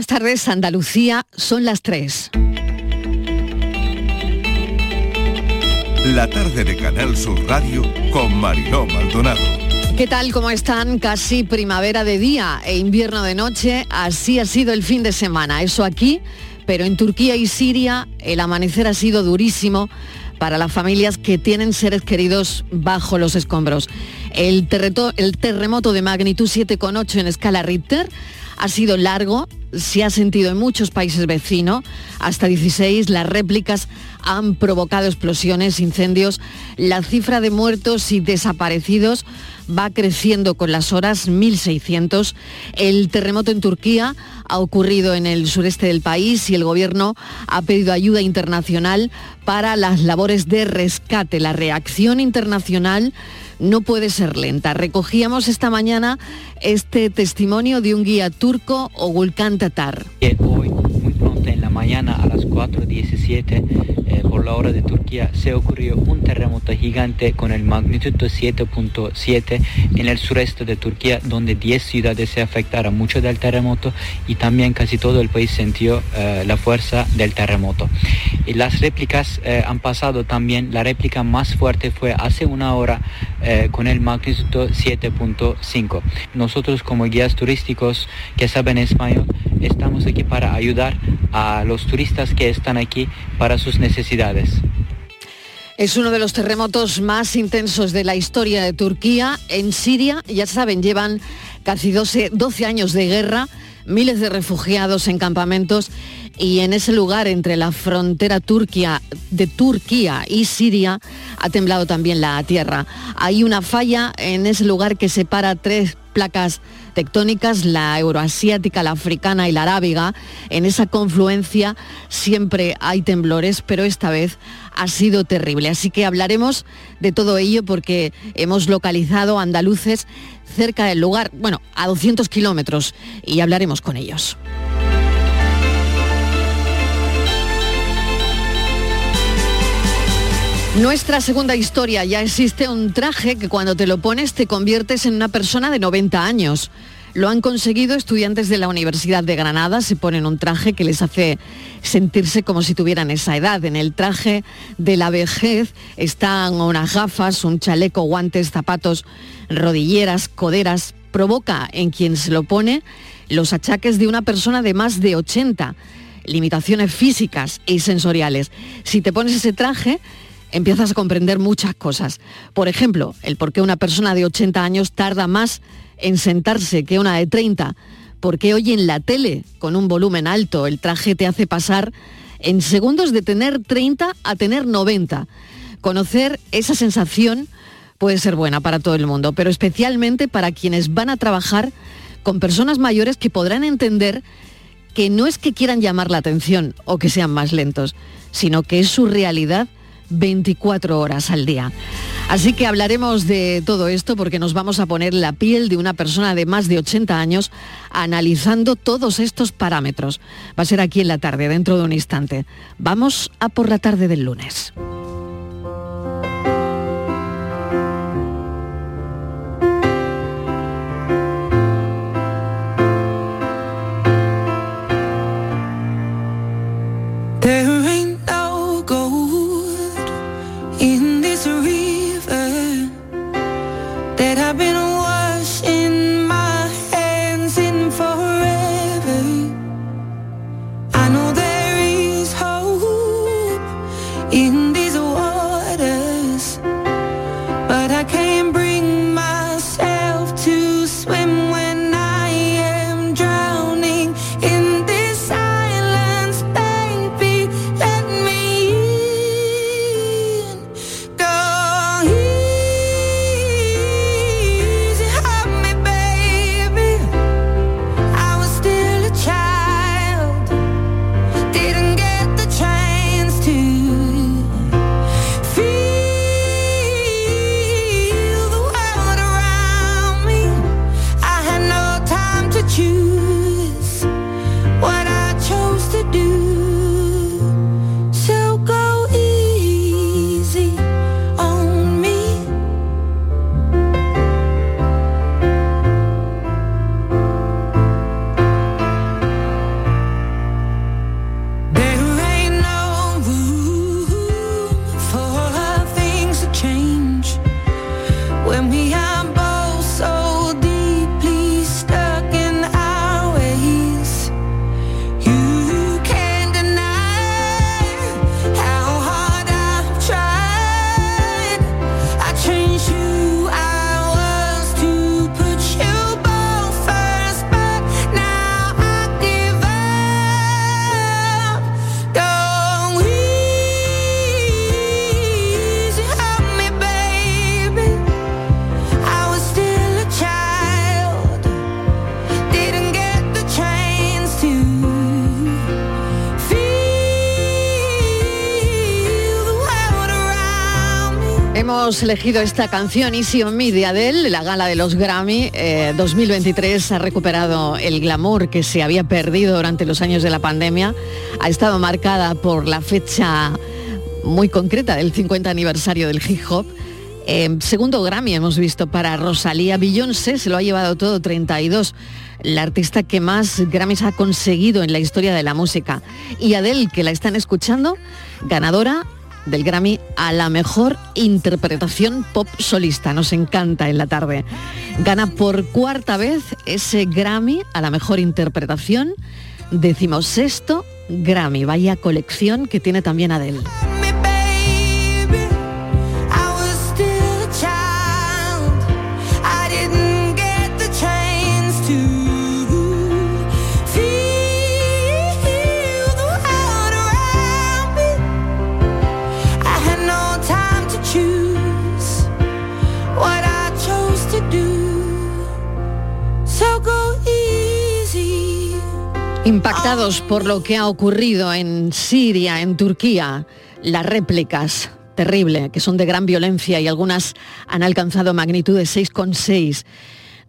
Buenas tardes, Andalucía, son las 3. La tarde de Canal Sur Radio con Mariló Maldonado. ¿Qué tal? ¿Cómo están? Casi primavera de día e invierno de noche. Así ha sido el fin de semana. Eso aquí, pero en Turquía y Siria el amanecer ha sido durísimo para las familias que tienen seres queridos bajo los escombros. El, el terremoto de magnitud 7,8 en escala Richter ha sido largo, se ha sentido en muchos países vecinos, hasta 16 las réplicas han provocado explosiones, incendios, la cifra de muertos y desaparecidos va creciendo con las horas, 1.600. El terremoto en Turquía ha ocurrido en el sureste del país y el gobierno ha pedido ayuda internacional para las labores de rescate. La reacción internacional no puede ser lenta. Recogíamos esta mañana este testimonio de un guía turco, Ogulkan Tatar. Mañana, a las 4.17, eh, por la hora de Turquía, se ocurrió un terremoto gigante con el magnitud 7.7 en el sureste de Turquía, donde 10 ciudades se afectaron mucho del terremoto y también casi todo el país sintió eh, la fuerza del terremoto. Y las réplicas eh, han pasado también, la réplica más fuerte fue hace una hora con el magnitud 7.5. Nosotros como guías turísticos que saben español, estamos aquí para ayudar a los turistas que están aquí para sus necesidades. Es uno de los terremotos más intensos de la historia de Turquía. En Siria, ya saben, llevan casi 12, 12 años de guerra, miles de refugiados en campamentos y en ese lugar entre la frontera Turquía, de Turquía y Siria ha temblado también la tierra. Hay una falla en ese lugar que separa tres placas tectónicas, la euroasiática, la africana y la arábiga. En esa confluencia siempre hay temblores, pero esta vez ha sido terrible. Así que hablaremos de todo ello porque hemos localizado andaluces cerca del lugar, bueno, a 200 kilómetros, y hablaremos con ellos. Nuestra segunda historia, ya existe un traje que cuando te lo pones te conviertes en una persona de 90 años. Lo han conseguido estudiantes de la Universidad de Granada, se ponen un traje que les hace sentirse como si tuvieran esa edad. En el traje de la vejez están unas gafas, un chaleco, guantes, zapatos, rodilleras, coderas. Provoca en quien se lo pone los achaques de una persona de más de 80, limitaciones físicas y sensoriales. Si te pones ese traje, empiezas a comprender muchas cosas. Por ejemplo, el por qué una persona de 80 años tarda más en sentarse que una de 30, porque hoy en la tele, con un volumen alto, el traje te hace pasar en segundos de tener 30 a tener 90. Conocer esa sensación puede ser buena para todo el mundo, pero especialmente para quienes van a trabajar con personas mayores que podrán entender que no es que quieran llamar la atención o que sean más lentos, sino que es su realidad 24 horas al día. Así que hablaremos de todo esto porque nos vamos a poner la piel de una persona de más de 80 años analizando todos estos parámetros. Va a ser aquí en la tarde, dentro de un instante. Vamos a por la tarde del lunes. Hemos elegido esta canción Easy on Me de Adele, la gala de los Grammy 2023 eh, ha recuperado el glamour que se había perdido durante los años de la pandemia. Ha estado marcada por la fecha muy concreta del 50 aniversario del hip hop. Eh, segundo Grammy hemos visto para Rosalía. Beyoncé se lo ha llevado todo 32 la artista que más Grammys ha conseguido en la historia de la música. Y Adele, que la están escuchando, ganadora del Grammy a la mejor interpretación pop solista. Nos encanta en la tarde. Gana por cuarta vez ese Grammy a la mejor interpretación. Decimosexto Grammy. Vaya colección que tiene también Adele. Impactados por lo que ha ocurrido en Siria, en Turquía, las réplicas terrible, que son de gran violencia y algunas han alcanzado magnitud de 6,6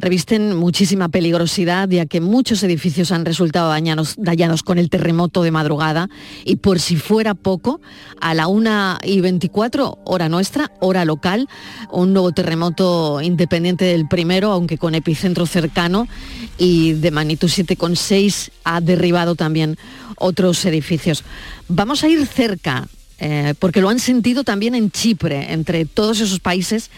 revisten muchísima peligrosidad ya que muchos edificios han resultado dañados, con el terremoto de madrugada y por si fuera poco, a la 1 y 24 hora nuestra, hora local, un nuevo terremoto independiente del primero, aunque con epicentro cercano y de magnitud 7,6 ha derribado también otros edificios. Vamos a ir cerca, eh, porque lo han sentido también en Chipre, entre todos esos países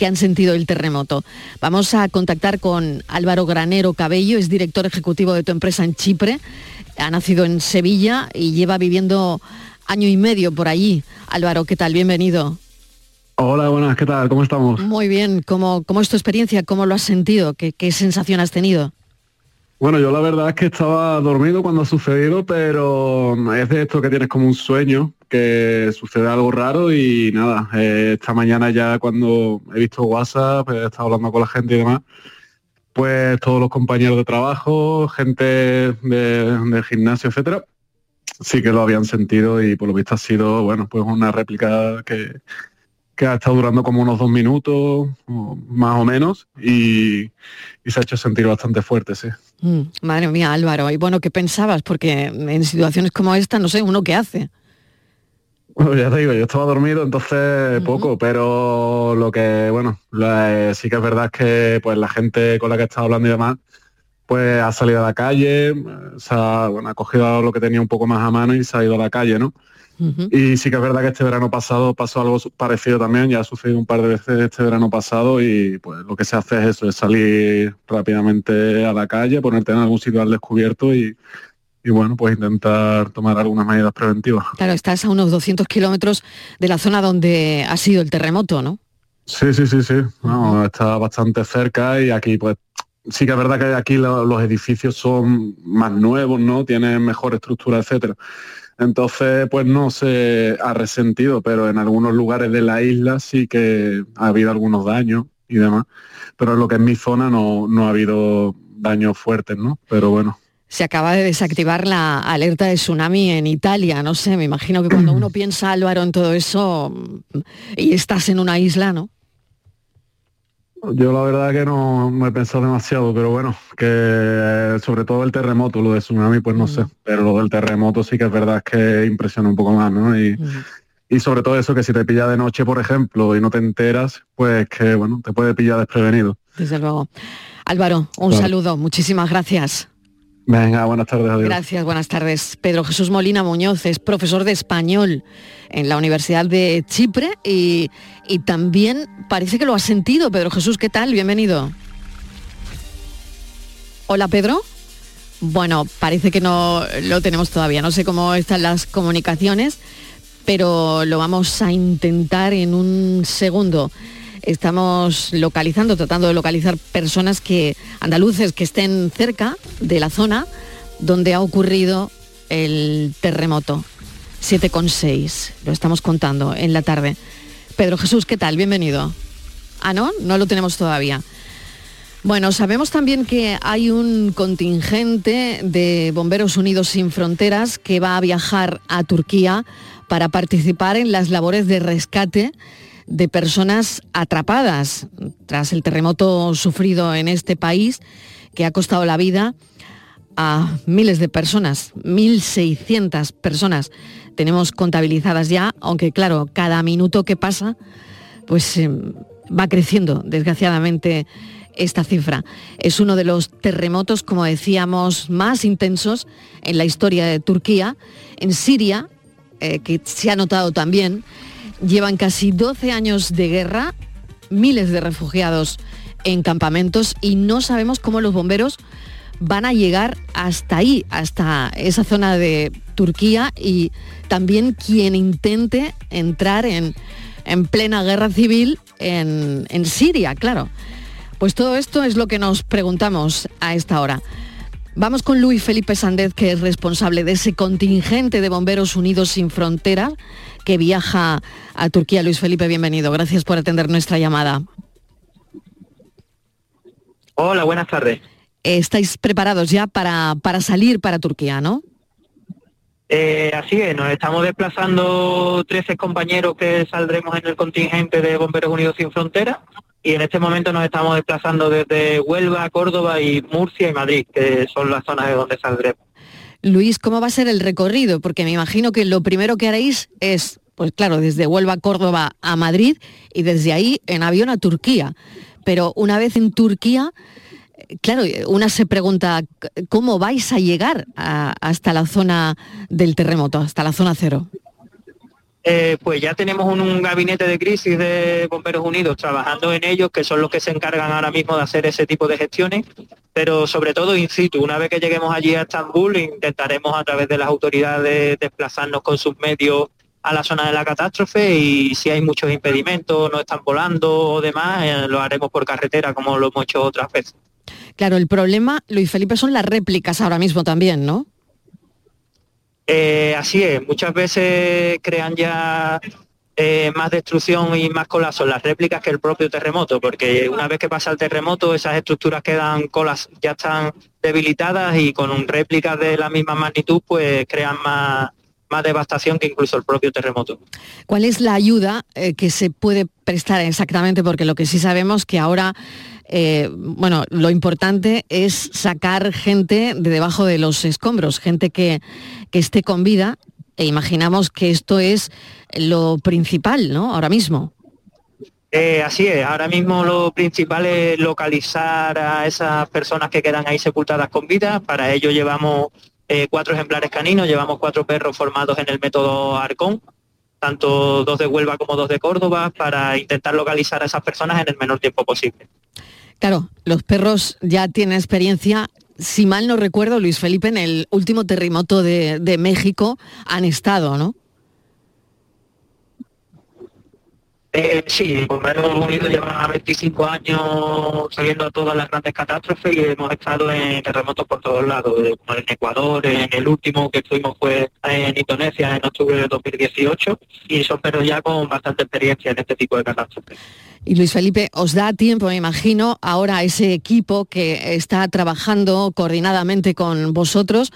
que han sentido el terremoto. Vamos a contactar con Álvaro Granero Cabello, es director ejecutivo de tu empresa en Chipre, ha nacido en Sevilla y lleva viviendo año y medio por allí. Álvaro, ¿qué tal? Bienvenido. Hola, buenas, ¿qué tal? ¿Cómo estamos? Muy bien, ¿cómo, cómo es tu experiencia? ¿Cómo lo has sentido? ¿Qué, qué sensación has tenido? Bueno, yo la verdad es que estaba dormido cuando ha sucedido, pero es de esto que tienes como un sueño, que sucede algo raro y nada, eh, esta mañana ya cuando he visto WhatsApp, he estado hablando con la gente y demás, pues todos los compañeros de trabajo, gente del gimnasio, etcétera, sí que lo habían sentido y por lo visto ha sido, bueno, pues una réplica que, que ha estado durando como unos dos minutos, más o menos, y, se ha hecho sentir bastante fuerte, sí. Mm, madre mía, Álvaro, y bueno, ¿qué pensabas? Porque en situaciones como esta, no sé, ¿uno qué hace? Bueno, ya te digo, yo estaba dormido, entonces poco, pero lo que, bueno, sí que es verdad que pues la gente con la que he estado hablando y demás, pues ha salido a la calle, se ha, bueno, ha cogido lo que tenía un poco más a mano y se ha ido a la calle, ¿no? Y sí que es verdad que este verano pasado pasó algo parecido también, ya ha sucedido un par de veces este verano pasado y pues lo que se hace es eso, es salir rápidamente a la calle, ponerte en algún sitio al descubierto y, bueno, pues intentar tomar algunas medidas preventivas. Claro, estás a unos 200 kilómetros de la zona donde ha sido el terremoto, ¿no? Sí, sí, sí, sí. está bastante cerca y aquí pues sí que es verdad que aquí los edificios son más nuevos, ¿no? Tienen mejor estructura, etcétera. Entonces, pues no se ha resentido, pero en algunos lugares de la isla sí que ha habido algunos daños y demás. Pero en lo que es mi zona no, no ha habido daños fuertes, ¿no? Pero bueno. Se acaba de desactivar la alerta de tsunami en Italia, no sé, me imagino que cuando uno piensa, Álvaro, en todo eso y estás en una isla, ¿no? Yo la verdad que no, me he pensado demasiado, pero bueno, que sobre todo el terremoto, lo de tsunami, pues no sé, pero lo del terremoto sí que es verdad que impresiona un poco más, ¿no? Y, y sobre todo eso, que si te pilla de noche, por ejemplo, y no te enteras, pues que, bueno, te puede pillar desprevenido. Desde luego. Álvaro, un saludo, muchísimas gracias. Venga, buenas tardes. Adiós. Gracias, buenas tardes. Pedro Jesús Molina Muñoz es profesor de español en la Universidad de Chipre y, también parece que lo ha sentido. Pedro Jesús, ¿qué tal? Bienvenido. Hola, Pedro. Bueno, parece que no lo tenemos todavía. No sé cómo están las comunicaciones, pero lo vamos a intentar en un segundo estamos localizando, tratando de localizar personas que, andaluces que estén cerca de la zona donde ha ocurrido el terremoto. 7,6, lo estamos contando en la tarde. Pedro Jesús, ¿qué tal? Bienvenido. Ah, no, no lo tenemos todavía. Bueno, sabemos también que hay un contingente de Bomberos Unidos sin Fronteras que va a viajar a Turquía para participar en las labores de rescate de personas atrapadas tras el terremoto sufrido en este país que ha costado la vida a miles de personas, 1.600 personas tenemos contabilizadas ya, aunque claro, cada minuto que pasa, pues eh, va creciendo, desgraciadamente, esta cifra. Es uno de los terremotos, como decíamos, más intensos en la historia de Turquía. En Siria, eh, que se ha notado también, llevan casi 12 años de guerra, miles de refugiados en campamentos y no sabemos cómo los bomberos van a llegar hasta ahí, hasta esa zona de Turquía y también quien intente entrar en, en plena guerra civil en, en Siria, claro. Pues todo esto es lo que nos preguntamos a esta hora. Vamos con Luis Felipe Sández, que es responsable de ese contingente de Bomberos Unidos sin Frontera que viaja a Turquía. Luis Felipe, bienvenido. Gracias por atender nuestra llamada. Hola, buenas tardes. Estáis preparados ya para, para salir para Turquía, ¿no? Eh, así es, nos estamos desplazando 13 compañeros que saldremos en el contingente de Bomberos Unidos sin Frontera y en este momento nos estamos desplazando desde Huelva, Córdoba y Murcia y Madrid, que son las zonas de donde saldremos. Luis, ¿cómo va a ser el recorrido? Porque me imagino que lo primero que haréis es, pues claro, desde Huelva, Córdoba a Madrid y desde ahí en avión a Turquía. Pero una vez en Turquía, claro, una se pregunta, ¿cómo vais a llegar hasta la zona del terremoto, hasta la zona cero? Eh, pues ya tenemos un, gabinete de crisis de Bomberos Unidos trabajando en ellos, que son los que se encargan ahora mismo de hacer ese tipo de gestiones, pero sobre todo in situ. Una vez que lleguemos allí a Estambul, intentaremos a través de las autoridades desplazarnos con sus medios a la zona de la catástrofe y si hay muchos impedimentos, no están volando o demás, eh, lo haremos por carretera como lo hemos hecho otras veces. Claro, el problema, Luis Felipe, son las réplicas ahora mismo también, ¿no? Eh, así es, muchas veces crean ya eh, más destrucción y más colapso las réplicas que el propio terremoto, porque una vez que pasa el terremoto esas estructuras quedan colas, ya están debilitadas y con réplicas de la misma magnitud pues crean más, más devastación que incluso el propio terremoto. ¿Cuál es la ayuda eh, que se puede prestar exactamente? Porque lo que sí sabemos que ahora eh, bueno, lo importante es sacar gente de debajo de los escombros, gente que, esté con vida, e imaginamos que esto es lo principal, ¿no? Ahora mismo. Eh, así es, ahora mismo lo principal es localizar a esas personas que quedan ahí sepultadas con vida. Para ello llevamos eh, cuatro ejemplares caninos, llevamos cuatro perros formados en el método Arcón, tanto dos de Huelva como dos de Córdoba, para intentar localizar a esas personas en el menor tiempo posible. Claro, los perros ya tienen experiencia. Si mal no recuerdo, Luis Felipe, en el último terremoto de, México han estado, ¿no? Eh, sí, Bomberos Unidos lleva 25 años saliendo a todas las grandes catástrofes y hemos estado en terremotos por todos lados, como en Ecuador, en el último que estuvimos fue en Indonesia en octubre de 2018 y son perros ya con bastante experiencia en este tipo de catástrofes. Y Luis Felipe, os da tiempo, me imagino, ahora ese equipo que está trabajando coordinadamente con vosotros,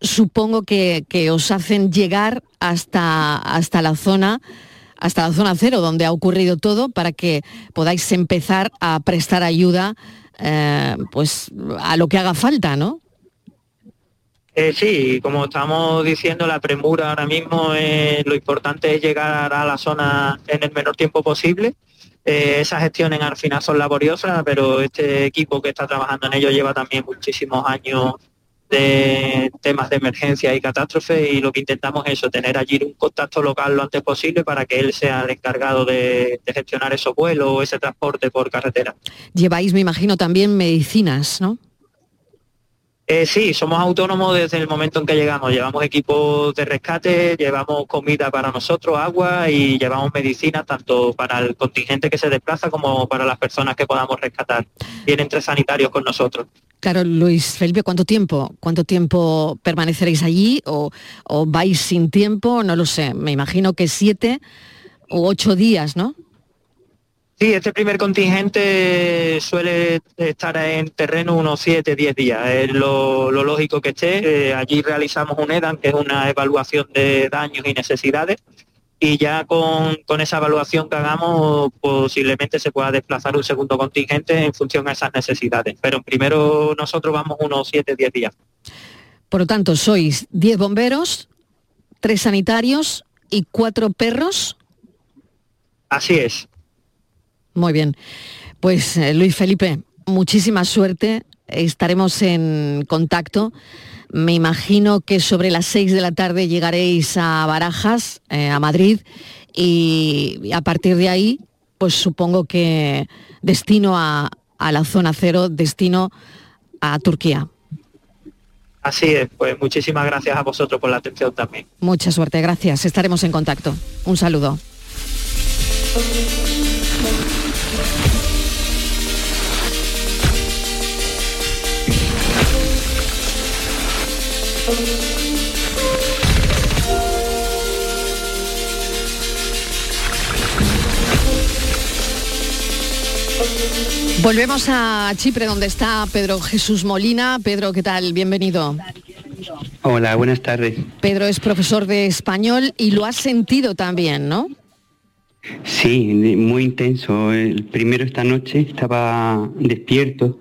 supongo que, os hacen llegar hasta, hasta la zona hasta la zona cero donde ha ocurrido todo para que podáis empezar a prestar ayuda eh, pues a lo que haga falta, ¿no? Eh, sí, como estamos diciendo, la premura ahora mismo, lo importante es llegar a la zona en el menor tiempo posible eh, esas gestiones al final son laboriosas, pero este equipo que está trabajando en ello lleva también muchísimos años de temas de emergencia y catástrofe y lo que intentamos es eso, tener allí un contacto local lo antes posible para que él sea el encargado de, de gestionar esos vuelos o ese transporte por carretera. Lleváis, me imagino, también medicinas, ¿no? Eh, sí, somos autónomos desde el momento en que llegamos. Llevamos equipos de rescate, llevamos comida para nosotros, agua y llevamos medicinas tanto para el contingente que se desplaza como para las personas que podamos rescatar. Vienen tres sanitarios con nosotros. Claro, Luis Felipe, ¿cuánto tiempo? ¿Cuánto tiempo permaneceréis allí o, o vais sin tiempo? No lo sé. Me imagino que siete u ocho días, ¿no? Sí, este primer contingente suele estar en terreno unos 7, 10 días. Es lo, lógico que esté. Eh, allí realizamos un EDAN, que es una evaluación de daños y necesidades. y ya con, con, esa evaluación que hagamos posiblemente se pueda desplazar un segundo contingente en función a esas necesidades. Pero primero nosotros vamos unos 7, 10 días. Por lo tanto, sois 10 bomberos, 3 sanitarios y 4 perros. Así es. Muy bien. Pues eh, Luis Felipe, muchísima suerte. Estaremos en contacto. Me imagino que sobre las 6 de la tarde llegaréis a Barajas, eh, a Madrid, y a partir de ahí, pues supongo que destino a, a la zona cero, destino a Turquía. Así es, pues muchísimas gracias a vosotros por la atención también. Mucha suerte, gracias. Estaremos en contacto. Un saludo. Volvemos a Chipre, donde está Pedro Jesús Molina. Pedro, ¿qué tal? Bienvenido. Hola, buenas tardes. Pedro es profesor de español y lo has sentido también, ¿no? Sí, muy intenso. El primero esta noche estaba despierto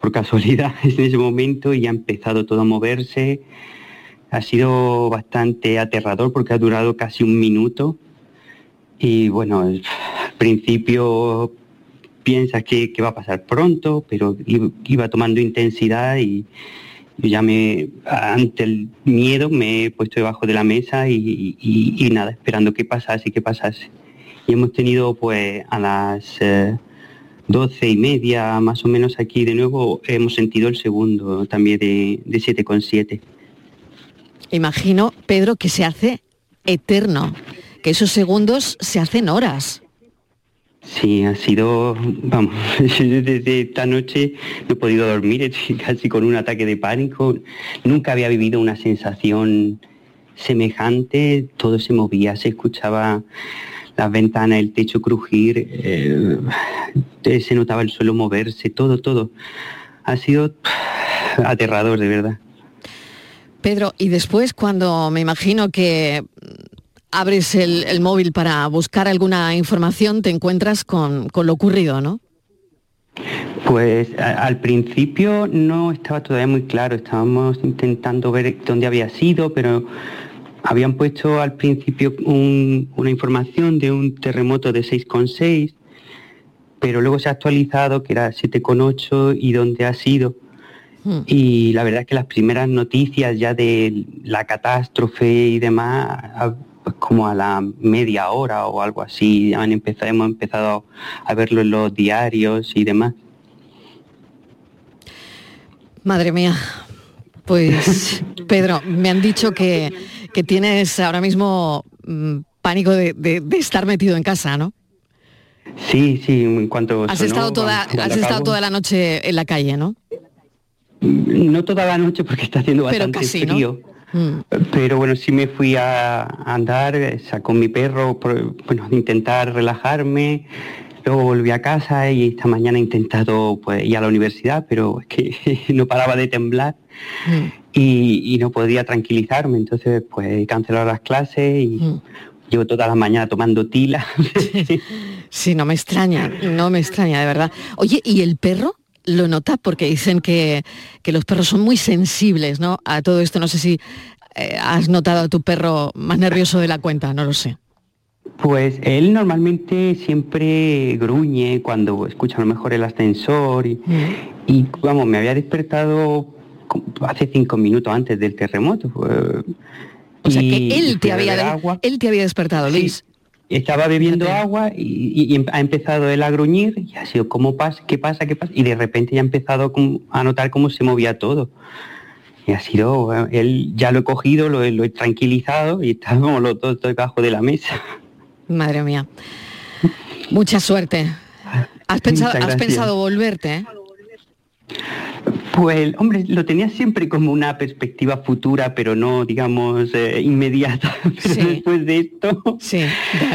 por casualidad en ese momento y ha empezado todo a moverse. Ha sido bastante aterrador porque ha durado casi un minuto. Y bueno, al principio piensas que, va a pasar pronto, pero iba tomando intensidad y yo ya me, ante el miedo me he puesto debajo de la mesa y, nada, esperando que pasase, que pasase. Y hemos tenido pues a las eh, doce y media más o menos aquí de nuevo, hemos sentido el segundo también de, de 7,7. Imagino, Pedro, que se hace eterno, que esos segundos se hacen horas. Sí, ha sido, vamos, desde esta noche no he podido dormir, casi con un ataque de pánico. Nunca había vivido una sensación semejante, todo se movía, se escuchaba las ventanas, el techo crujir, eh, se notaba el suelo moverse, todo, todo. Ha sido aterrador, de verdad. Pedro, y después cuando me imagino que abres el, móvil para buscar alguna información, te encuentras con, lo ocurrido, ¿no? Pues al principio no estaba todavía muy claro, estábamos intentando ver dónde había sido, pero habían puesto al principio una información de un terremoto de 6,6, pero luego se ha actualizado que era 7,8 y dónde ha sido. Hmm. Y la verdad es que las primeras noticias ya de la catástrofe y demás como a la media hora o algo así, han empezado, hemos empezado a verlo en los diarios y demás. Madre mía, pues Pedro, me han dicho que, tienes ahora mismo mm, pánico de, estar metido en casa, ¿no? Sí, sí, en cuanto... Has estado, toda, has estado toda la noche en la calle, ¿no? No toda la noche porque está haciendo bastante frío. Mm. Pero bueno, sí me fui a andar, sacó mi perro, bueno, intentar relajarme. Luego volví a casa y esta mañana he intentado pues, ir a la universidad, pero es que no paraba de temblar mm. y, no podía tranquilizarme. Entonces, pues he cancelado las clases y mm. llevo toda la mañana tomando tila. sí, no me extraña, no me extraña, de verdad. Oye, ¿y el perro? Lo nota porque dicen que, los perros son muy sensibles ¿no? a todo esto. No sé si eh, has notado a tu perro más nervioso de la cuenta, no lo sé. Pues él normalmente siempre gruñe cuando escucha a lo mejor el ascensor y, mm. vamos, me había despertado hace cinco minutos antes del terremoto. o sea que él te, había, él te había despertado, Luis. Estaba bebiendo agua y, ha empezado él a gruñir y ha sido, ¿cómo pasa? ¿Qué pasa? ¿Qué pasa? Y de repente ya ha empezado a notar cómo se movía todo. Y ha sido, él ya lo he cogido, lo, he tranquilizado y estábamos los dos debajo de la mesa. Madre mía. Mucha suerte. ¿Has pensado, ¿has pensado volverte? Eh? Pues, hombre, lo tenía siempre como una perspectiva futura, pero no, digamos, eh, inmediata. Pero después de esto, sí,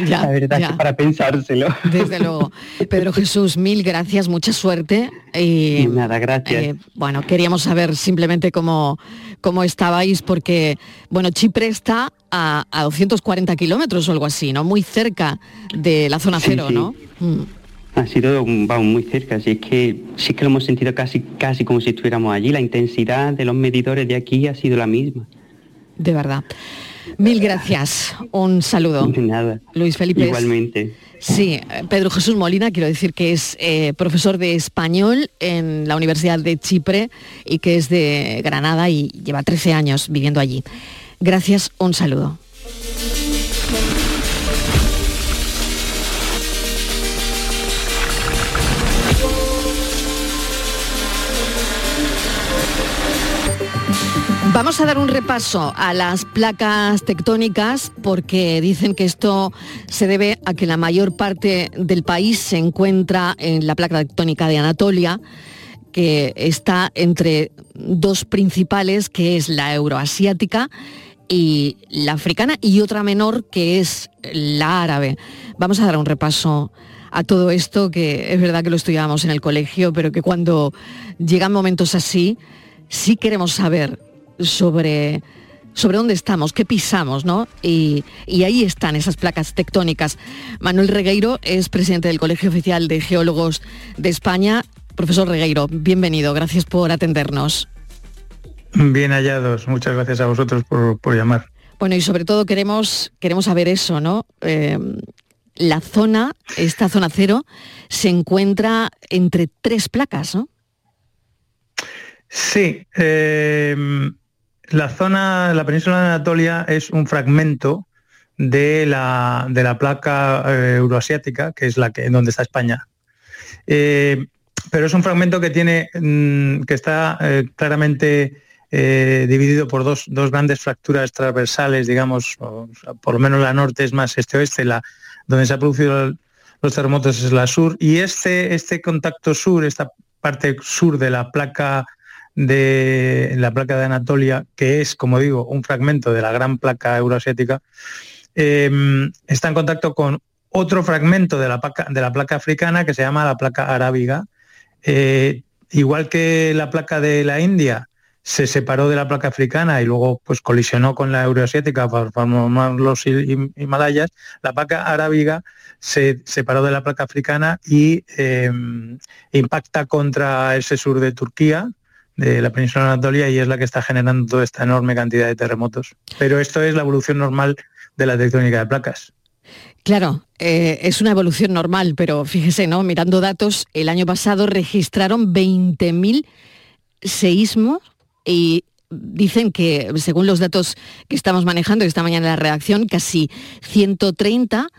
ya, la verdad que para pensárselo. Desde luego. Pedro Jesús, mil gracias, mucha suerte. Y, Nada, gracias. Eh, bueno, queríamos saber simplemente cómo, cómo estabais, porque, bueno, Chipre está a, 240 kilómetros o algo así, ¿no? Muy cerca de la zona cero, ¿no? Mm ha sido vamos, muy cerca, así es que sí que lo hemos sentido casi, casi como si estuviéramos allí. La intensidad de los medidores de aquí ha sido la misma. De verdad. Mil gracias. Un saludo. De nada. Luis Felipe. Igualmente. Sí, Pedro Jesús Molina, quiero decir que es eh, profesor de español en la Universidad de Chipre y que es de Granada y lleva 13 años viviendo allí. Gracias, un saludo. Vamos a dar un repaso a las placas tectónicas porque dicen que esto se debe a que la mayor parte del país se encuentra en la placa tectónica de Anatolia, que está entre dos principales, que es la euroasiática y la africana, y otra menor, que es la árabe. Vamos a dar un repaso a todo esto, que es verdad que lo estudiábamos en el colegio, pero que cuando llegan momentos así, sí queremos saber sobre, sobre dónde estamos, qué pisamos, ¿no? Y, ahí están esas placas tectónicas. Manuel Regueiro es presidente del Colegio Oficial de Geólogos de España. Profesor Regueiro, bienvenido, gracias por atendernos. Bien hallados, muchas gracias a vosotros por, llamar. Bueno, y sobre todo queremos, queremos saber eso, ¿no? Eh, la zona, esta zona cero, se encuentra entre tres placas, ¿no? Sí, eh, la zona, la península de Anatolia es un fragmento de la, de la placa eh, euroasiática, que es la que donde está España. Eh, pero es un fragmento que tiene, mm, que está eh, claramente dividido por dos, grandes fracturas transversales, digamos, por lo menos la norte es más este-oeste, la, donde se han producido los terremotos es la sur, y este, este contacto sur, esta parte sur de la placa de la placa de Anatolia, que es, como digo, un fragmento de la gran placa euroasiática, em, está en contacto con otro fragmento de la, placa, de la placa africana que se llama la placa arábiga. Eh, igual que la placa de la India se separó de la placa africana y luego pues colisionó con la euroasiática para formar los Himalayas, la placa arábiga se separó de la placa africana y em, impacta contra ese sur de Turquía, de la península de Anatolia y es la que está generando toda esta enorme cantidad de terremotos. Pero esto es la evolución normal de la tectónica de placas. Claro, eh, es una evolución normal, pero fíjese, ¿no? Mirando datos, el año pasado registraron 20.000 seísmos y dicen que, según los datos que estamos manejando esta mañana en la reacción, casi 130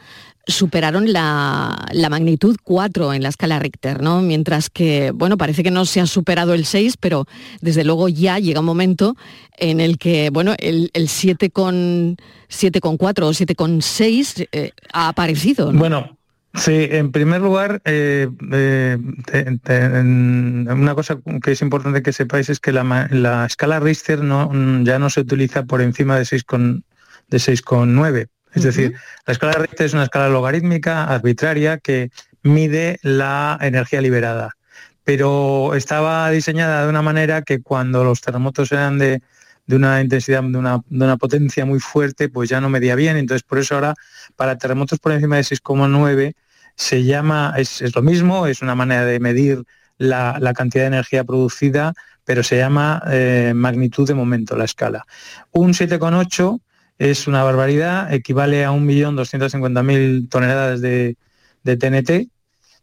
superaron la, magnitud 4 en la escala Richter, ¿no? Mientras que, bueno, parece que no se ha superado el 6, pero desde luego ya llega un momento en el que, bueno, el, el 7 con 7,4 o 7,6 eh, ha aparecido. Bueno, Sí, en primer lugar, eh, eh, una cosa que es importante que sepáis es que la, escala Richter no, ya no se utiliza por encima de 6,9. De 6,9 es decir, la escala Richter es una escala logarítmica arbitraria que mide la energía liberada, pero estaba diseñada de una manera que cuando los terremotos eran de, una intensidad, de una, potencia muy fuerte, pues ya no medía bien. Entonces, por eso ahora, para terremotos por encima de 6,9, se llama, es, lo mismo, es una manera de medir la, cantidad de energía producida, pero se llama eh, magnitud de momento, la escala. Un 7,8 es una barbaridad, equivale a 1.250.000 toneladas de, TNT,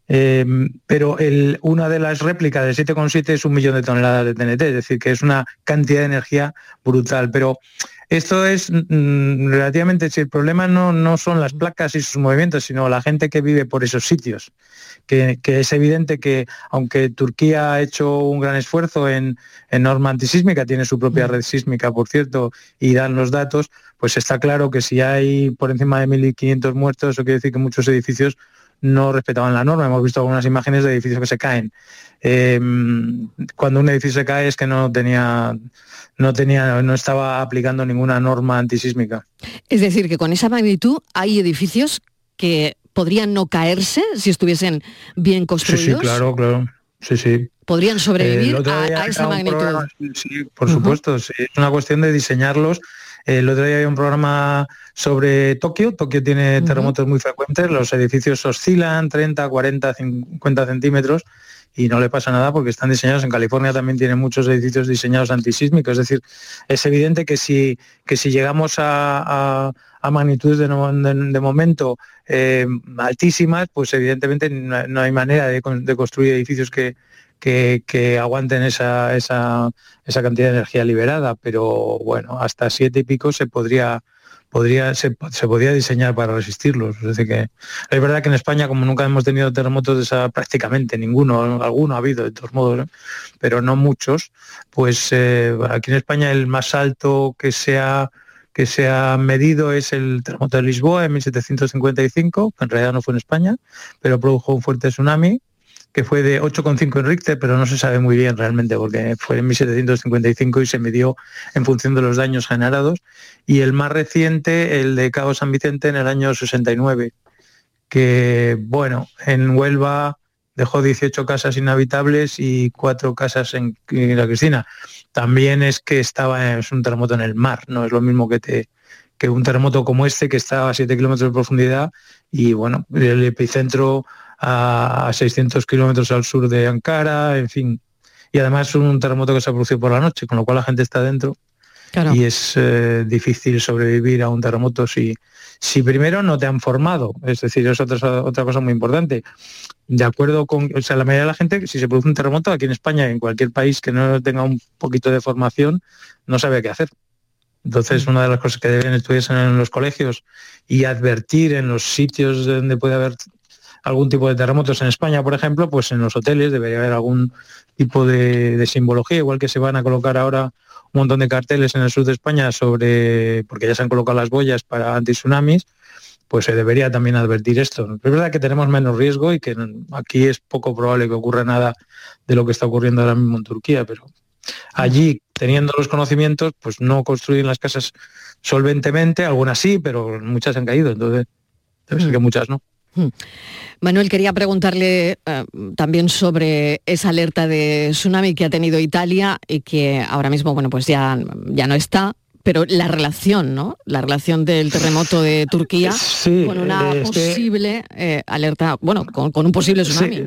eh, pero una de las réplicas de 7,7 es un millón de toneladas de TNT, es decir, que es una cantidad de energía brutal. Pero esto es mm, relativamente, si el problema no, no son las placas y sus movimientos, sino la gente que vive por esos sitios que, es evidente que aunque Turquía ha hecho un gran esfuerzo en, norma antisísmica, tiene su propia mm. red sísmica, por cierto, y dan los datos, pues está claro que si hay por encima de 1.500 muertos, eso quiere decir que muchos edificios no respetaban la norma. Hemos visto algunas imágenes de edificios que se caen. Em, cuando un edificio se cae es que no tenía no tenía no estaba aplicando ninguna norma antisísmica. Es decir, que con esa magnitud hay edificios que podrían no caerse si estuviesen bien construidos. Sí, sí claro, claro. Sí, sí. Podrían sobrevivir a, esa magnitud. sí, por supuesto, sí. Es una cuestión de diseñarlos. El otro día había un programa sobre Tokio. Tokio tiene terremotos muy frecuentes. Los edificios oscilan 30, 40, 50 centímetros y no le pasa nada porque están diseñados. En California también tienen muchos edificios diseñados antisísmicos. Es decir, es evidente que si, que si llegamos a, magnitudes de, momento eh, altísimas, pues evidentemente no, hay manera de, construir edificios que, que, aguanten esa, esa, esa, cantidad de energía liberada. Pero bueno, hasta siete y pico se podría podría, se, podría diseñar para resistirlos. Es decir, que es verdad que en España, como nunca hemos tenido terremotos de esa, prácticamente ninguno, alguno ha habido de todos modos, pero no muchos, pues eh, aquí en España el más alto que se ha que se ha medido es el terremoto de Lisboa en 1755, que en realidad no fue en España, pero produjo un fuerte tsunami que fue de 8,5 en Richter, pero no se sabe muy bien realmente porque fue en 1755 y se midió en función de los daños generados. Y el más reciente, el de Cabo San Vicente en el año 69, que bueno, en Huelva dejó 18 casas inhabitables y cuatro casas en, la Cristina. También es que estaba, es un terremoto en el mar, no es lo mismo que te que un terremoto como este que estaba a 7 kilómetros de profundidad y bueno, el epicentro a 600 kilómetros al sur de Ankara, en fin. Y además es un terremoto que se ha producido por la noche, con lo cual la gente está dentro. Y es eh, difícil sobrevivir a un terremoto si, si primero no te han formado. Es decir, es otra, otra cosa muy importante. De acuerdo con, o sea, la mayoría de la gente, si se produce un terremoto aquí en España, en cualquier país que no tenga un poquito de formación, no sabe qué hacer. Entonces, mm. una de las cosas que deben estudiarse en los colegios y advertir en los sitios donde puede haber algún tipo de terremotos en España, por ejemplo, pues en los hoteles debería haber algún tipo de, simbología, igual que se van a colocar ahora un montón de carteles en el sur de España sobre, porque ya se han colocado las boyas para antitsunamis, pues se debería también advertir esto. Es verdad que tenemos menos riesgo y que aquí es poco probable que ocurra nada de lo que está ocurriendo ahora mismo en Turquía, pero allí, teniendo los conocimientos, pues no construyen las casas solventemente, algunas sí, pero muchas han caído, entonces debe ser que mm. muchas no. Hmm. Manuel, quería preguntarle eh, también sobre esa alerta de tsunami que ha tenido Italia y que ahora mismo, bueno, pues ya, ya no está, pero la relación, ¿no? La relación del terremoto de Turquía con una posible eh, alerta, bueno, con, un posible tsunami,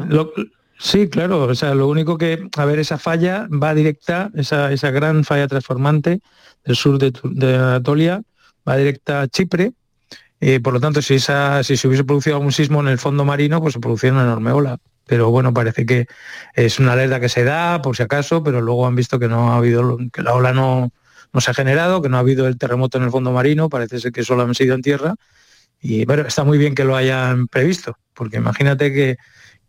sí, claro, o sea, lo único que, a ver, esa falla va directa, esa, esa gran falla transformante del sur de, de Anatolia, va directa a Chipre, eh, por lo tanto, si, esa, si se hubiese producido algún sismo en el fondo marino, pues se produciría una enorme ola. Pero bueno, parece que es una alerta que se da, por si acaso, pero luego han visto que no ha habido, que la ola no, no se ha generado, que no ha habido el terremoto en el fondo marino, parece ser que solo han sido en tierra. Y bueno, está muy bien que lo hayan previsto, porque imagínate que,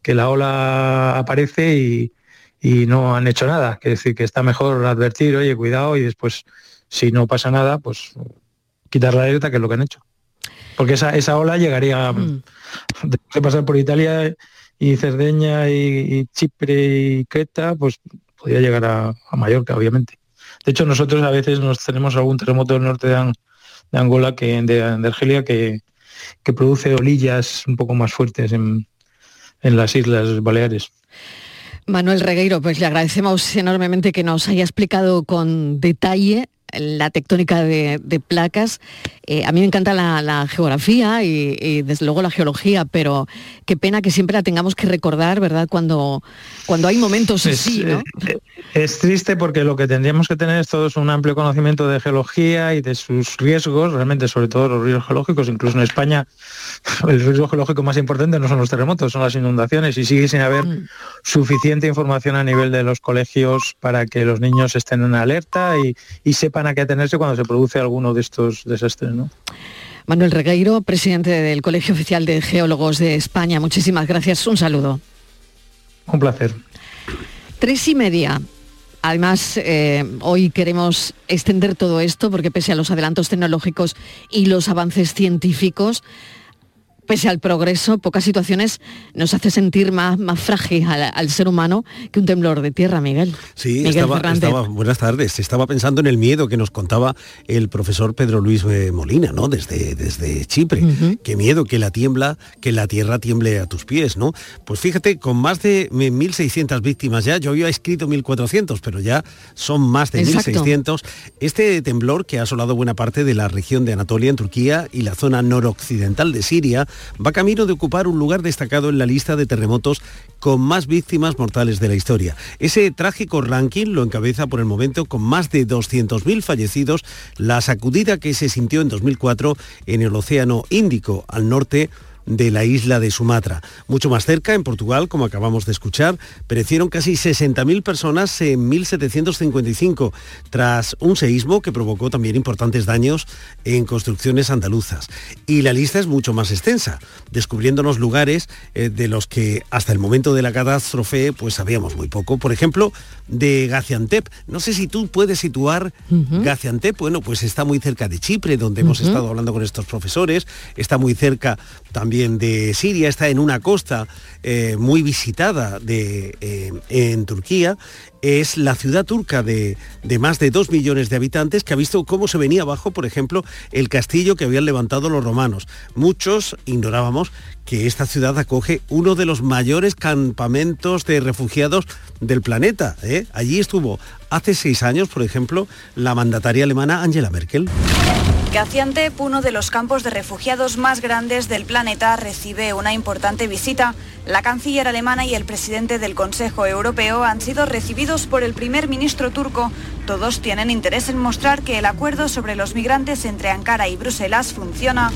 que la ola aparece y, y no han hecho nada. Quiere decir que está mejor advertir, oye, cuidado, y después, si no pasa nada, pues quitar la alerta, que es lo que han hecho porque esa, esa ola llegaría mm. de pasar por Italia y Cerdeña y, Chipre y Creta, pues podría llegar a, Mallorca, obviamente. De hecho, nosotros a veces nos tenemos algún terremoto del norte de, Angola, que de, Argelia, que, que, produce olillas un poco más fuertes en, en las Islas Baleares. Manuel Regueiro, pues le agradecemos enormemente que nos haya explicado con detalle la tectónica de, placas. Eh, a mí me encanta la, geografía y, desde luego la geología, pero qué pena que siempre la tengamos que recordar, ¿verdad? Cuando, cuando hay momentos así, ¿no? Eh, es, triste porque lo que tendríamos que tener es todos un amplio conocimiento de geología y de sus riesgos, realmente sobre todo los riesgos geológicos, incluso en España el riesgo geológico más importante no son los terremotos, son las inundaciones y sigue sin haber mm. suficiente información a nivel de los colegios para que los niños estén en alerta y, y sepan a qué atenerse cuando se produce alguno de estos desastres. ¿no? Manuel Regueiro, presidente del Colegio Oficial de Geólogos de España, muchísimas gracias. Un saludo. Un placer. Tres y media. Además, eh, hoy queremos extender todo esto porque pese a los adelantos tecnológicos y los avances científicos, pese al progreso, pocas situaciones nos hace sentir más, más frágil al, ser humano que un temblor de tierra, Miguel. Sí, estaba, buenas tardes. Estaba pensando en el miedo que nos contaba el profesor Pedro Luis eh, Molina, ¿no? Desde, desde Chipre. Qué miedo que la tiembla, que la tierra tiemble a tus pies, ¿no? Pues fíjate, con más de 1.600 víctimas ya, yo había escrito 1.400, pero ya son más de 1.600. Este temblor que ha asolado buena parte de la región de Anatolia en Turquía y la zona noroccidental de Siria va camino de ocupar un lugar destacado en la lista de terremotos con más víctimas mortales de la historia. Ese trágico ranking lo encabeza por el momento con más de 200.000 fallecidos la sacudida que se sintió en 2004 en el Océano Índico, al norte de la isla de Sumatra. Mucho más cerca, en Portugal, como acabamos de escuchar, perecieron casi 60.000 personas en 1755, tras un seísmo que provocó también importantes daños en construcciones andaluzas. Y la lista es mucho más extensa, descubriéndonos lugares eh, de los que hasta el momento de la catástrofe pues sabíamos muy poco. Por ejemplo, de Gaziantep. No sé si tú puedes situar Gaziantep. Bueno, pues está muy cerca de Chipre, donde hemos estado hablando con estos profesores. Está muy cerca también de Siria. Está en una costa eh, muy visitada de, eh, en Turquía es la ciudad turca de, más de dos millones de habitantes que ha visto cómo se venía abajo, por ejemplo, el castillo que habían levantado los romanos. Muchos ignorábamos que esta ciudad acoge uno de los mayores campamentos de refugiados del planeta. ¿eh? Allí estuvo hace seis años, por ejemplo, la mandataria alemana Angela Merkel. Gaziantep, uno de los campos de refugiados más grandes del planeta, recibe una importante visita. La canciller alemana y el presidente del Consejo Europeo han sido recibidos por el primer ministro turco. Todos tienen interés en mostrar que el acuerdo sobre los migrantes entre Ankara y Bruselas funciona.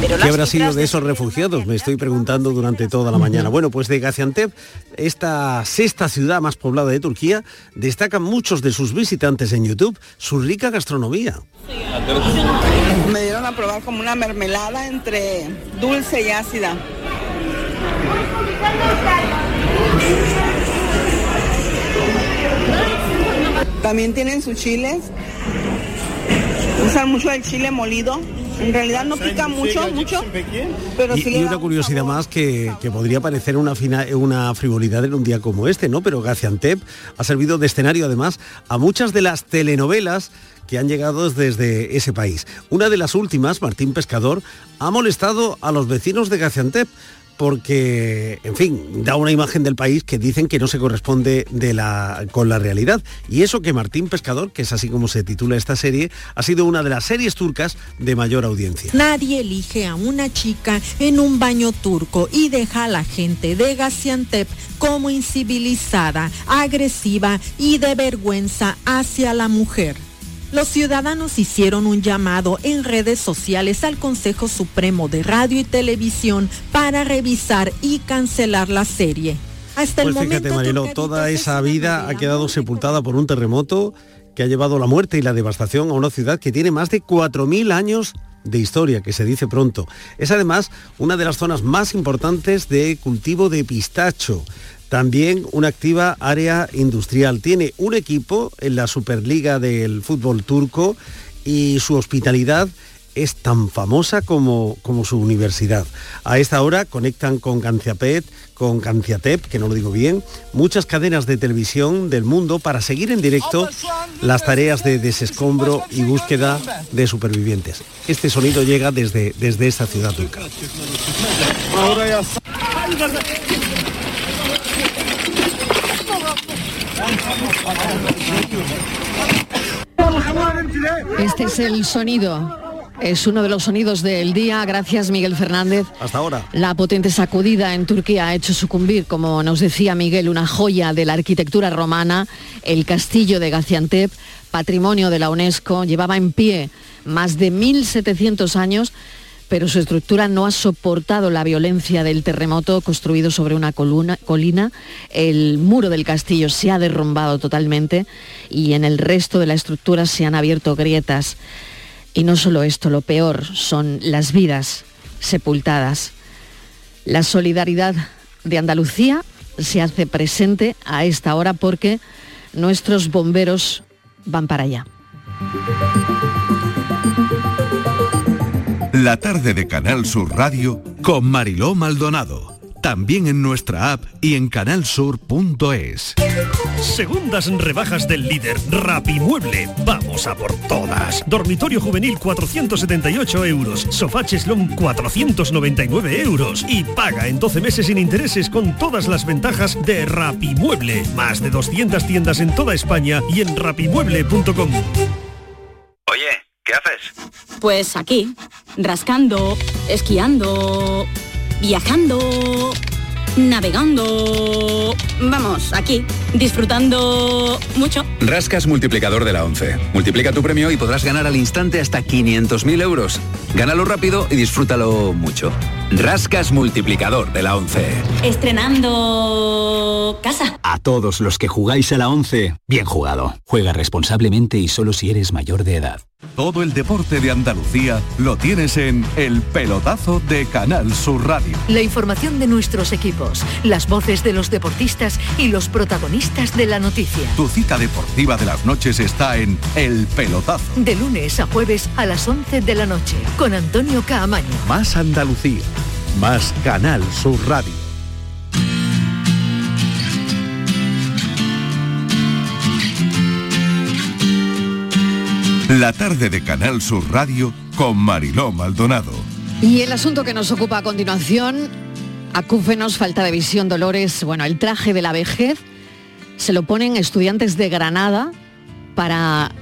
¿Qué habrá sido de esos refugiados? Me estoy preguntando durante toda la mañana. Bueno, pues de Gaziantep, esta sexta ciudad más poblada de Turquía, destacan muchos de sus visitantes en YouTube su rica gastronomía. Me dieron a probar como una mermelada entre dulce y ácida. También tienen sus chiles. Usan mucho el chile molido en realidad no pica mucho, mucho, pero y, y una curiosidad más que, podría parecer una, una frivolidad en un día como este, ¿no? Pero Gaziantep ha servido de escenario además a muchas de las telenovelas que han llegado desde ese país. Una de las últimas, Martín Pescador, ha molestado a los vecinos de Gaziantep porque, en fin, da una imagen del país que dicen que no se corresponde con la realidad. Y eso que Martín Pescador, que es así como se titula esta serie, ha sido una de las series turcas de mayor audiencia. Nadie elige a una chica en un baño turco y deja a la gente de Gaziantep como incivilizada, agresiva y de vergüenza hacia la mujer. Los ciudadanos hicieron un llamado en redes sociales al Consejo Supremo de Radio y Televisión para revisar y cancelar la serie. Hasta el pues fíjate, Marilo, toda esa vida ha quedado sepultada por un terremoto que ha llevado la muerte y la devastación a una ciudad que tiene más de 4.000 años de historia, que se dice pronto. Es además una de las zonas más importantes de cultivo de pistacho también una activa área industrial. Tiene un equipo en la Superliga del fútbol turco y su hospitalidad es tan famosa como, como su universidad. A esta hora conectan con Ganciapet, con Ganciatep, que no lo digo bien, muchas cadenas de televisión del mundo para seguir en directo las tareas de desescombro y búsqueda de supervivientes. Este sonido llega desde, desde esta ciudad turca. Este es el sonido. Es uno de los sonidos del día. Gracias, Miguel Fernández. Hasta ahora. La potente sacudida en Turquía ha hecho sucumbir, como nos decía Miguel, una joya de la arquitectura romana, el castillo de Gaziantep, patrimonio de la UNESCO, llevaba en pie más de 1.700 años pero su estructura no ha soportado la violencia del terremoto construido sobre una colina. El muro del castillo se ha derrumbado totalmente y en el resto de la estructura se han abierto grietas. Y no solo esto, lo peor son las vidas sepultadas. La solidaridad de Andalucía se hace presente a esta hora porque nuestros bomberos van para allá. La tarde de Canal Sur Radio con Mariló Maldonado. También en nuestra app y en canalsur.es. Segundas rebajas del líder Rapimueble. Vamos a por todas. Dormitorio juvenil 478 euros. Sofá cheslón 499 euros. Y paga en 12 meses sin intereses con todas las ventajas de Rapimueble. Más de 200 tiendas en toda España y en rapimueble.com. Pues aquí, rascando, esquiando viajando, navegando. Vamos, aquí, disfrutando mucho. Rascas multiplicador de la 11. Multiplica tu premio y podrás ganar al instante hasta 500.000 euros. Gánalo rápido y disfrútalo mucho. Rascas multiplicador de la 11. Estrenando casa. A todos los que jugáis a la 11, bien jugado. Juega responsablemente y solo si eres mayor de edad. Todo el deporte de Andalucía lo tienes en El Pelotazo de Canal Sur Radio. La información de nuestros equipos, las voces de los deportistas y los protagonistas de la noticia. Tu cita deportiva de las noches está en El Pelotazo. De lunes a jueves a las 11 de la noche con Antonio Caamaño. Más Andalucía, más Canal Sur Radio. La tarde de Canal Sur Radio con Mariló Maldonado. Y el asunto que nos ocupa a continuación, acúfenos, falta de visión, dolores, bueno, el traje de la vejez, se lo ponen estudiantes de Granada para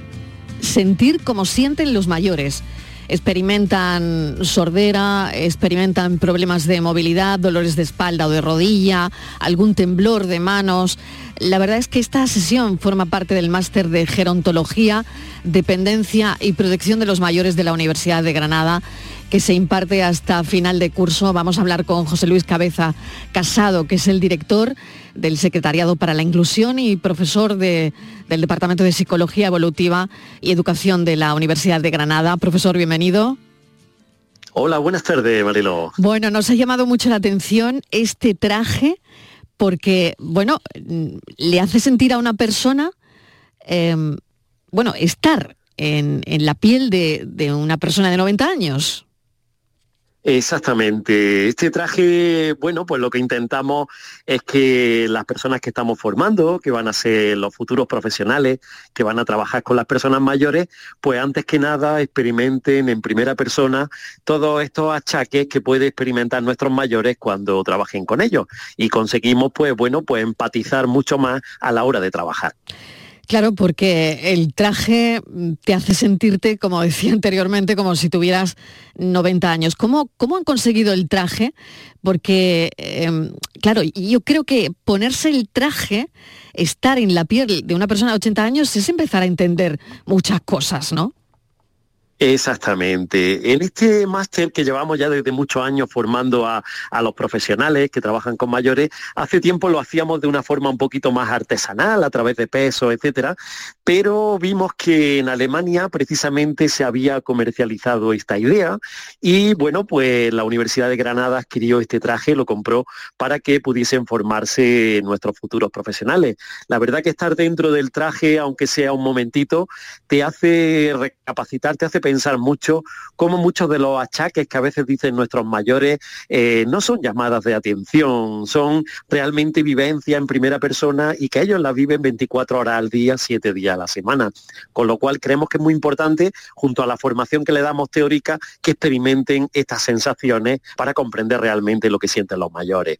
sentir como sienten los mayores. Experimentan sordera, experimentan problemas de movilidad, dolores de espalda o de rodilla, algún temblor de manos. La verdad es que esta sesión forma parte del máster de gerontología, dependencia y protección de los mayores de la Universidad de Granada que se imparte hasta final de curso. Vamos a hablar con José Luis Cabeza Casado, que es el director del Secretariado para la Inclusión y profesor del Departamento de Psicología Evolutiva y Educación de la Universidad de Granada. Profesor, bienvenido. Hola, buenas tardes, Marilo. Bueno, nos ha llamado mucho la atención este traje porque, bueno, le hace sentir a una persona, em, bueno, estar en, la piel de, de una persona de 90 años. Exactamente. Este traje, bueno, pues lo que intentamos es que las personas que estamos formando, que van a ser los futuros profesionales, que van a trabajar con las personas mayores, pues antes que nada experimenten en primera persona todos estos achaques que pueden experimentar nuestros mayores cuando trabajen con ellos. Y conseguimos, pues bueno, pues empatizar mucho más a la hora de trabajar. Claro, porque el traje te hace sentirte, como decía anteriormente, como si tuvieras 90 años. ¿Cómo, cómo han conseguido el traje? Porque, em, claro, yo creo que ponerse el traje, estar en la piel de una persona de 80 años, es empezar a entender muchas cosas, ¿no? Exactamente. En este máster que llevamos ya desde muchos años formando a, los profesionales que trabajan con mayores, hace tiempo lo hacíamos de una forma un poquito más artesanal, a través de pesos, etcétera, pero vimos que en Alemania precisamente se había comercializado esta idea y bueno, pues la Universidad de Granada adquirió este traje, lo compró para que pudiesen formarse nuestros futuros profesionales. La verdad que estar dentro del traje, aunque sea un momentito, te hace recapacitar, te hace pensar mucho cómo muchos de los achaques que a veces dicen nuestros mayores eh, no son llamadas de atención, son realmente vivencia en primera persona y que ellos la viven 24 horas al día, 7 días a la semana. Con lo cual creemos que es muy importante, junto a la formación que le damos teórica, que experimenten estas sensaciones para comprender realmente lo que sienten los mayores.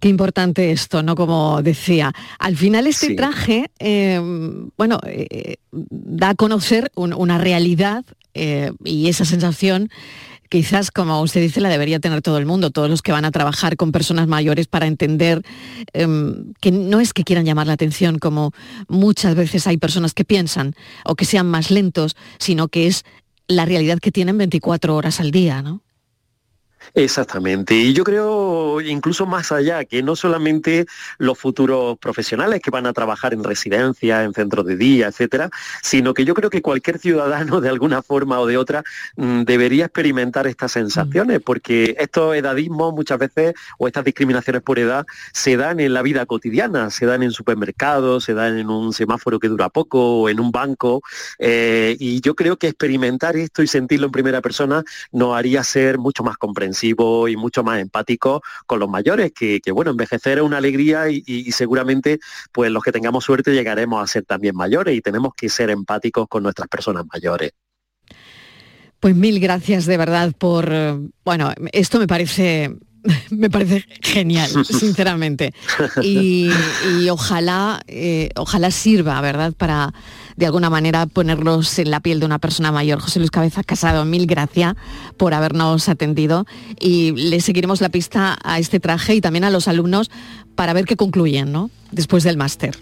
Qué importante esto, ¿no? Como decía. Al final este traje, eh, bueno, eh, da a conocer una realidad eh, y esa sensación quizás, como usted dice, la debería tener todo el mundo, todos los que van a trabajar con personas mayores para entender em, que no es que quieran llamar la atención, como muchas veces hay personas que piensan, o que sean más lentos, sino que es la realidad que tienen 24 horas al día, ¿no? Exactamente. Y yo creo incluso más allá, que no solamente los futuros profesionales que van a trabajar en residencia, en centros de día, etcétera, sino que yo creo que cualquier ciudadano de alguna forma o de otra mm, debería experimentar estas sensaciones, porque estos edadismos muchas veces o estas discriminaciones por edad se dan en la vida cotidiana, se dan en supermercados, se dan en un semáforo que dura poco o en un banco. Eh, y yo creo que experimentar esto y sentirlo en primera persona nos haría ser mucho más y mucho más empático con los mayores, que, bueno, envejecer es una alegría y, seguramente pues los que tengamos suerte llegaremos a ser también mayores y tenemos que ser empáticos con nuestras personas mayores. Pues mil gracias de verdad por, bueno, esto me parece me parece genial, sinceramente. Y, ojalá, eh, ojalá sirva, ¿verdad?, para de alguna manera ponerlos en la piel de una persona mayor. José Luis Cabeza Casado, mil gracias por habernos atendido y le seguiremos la pista a este traje y también a los alumnos para ver qué concluyen, ¿no? Después del máster.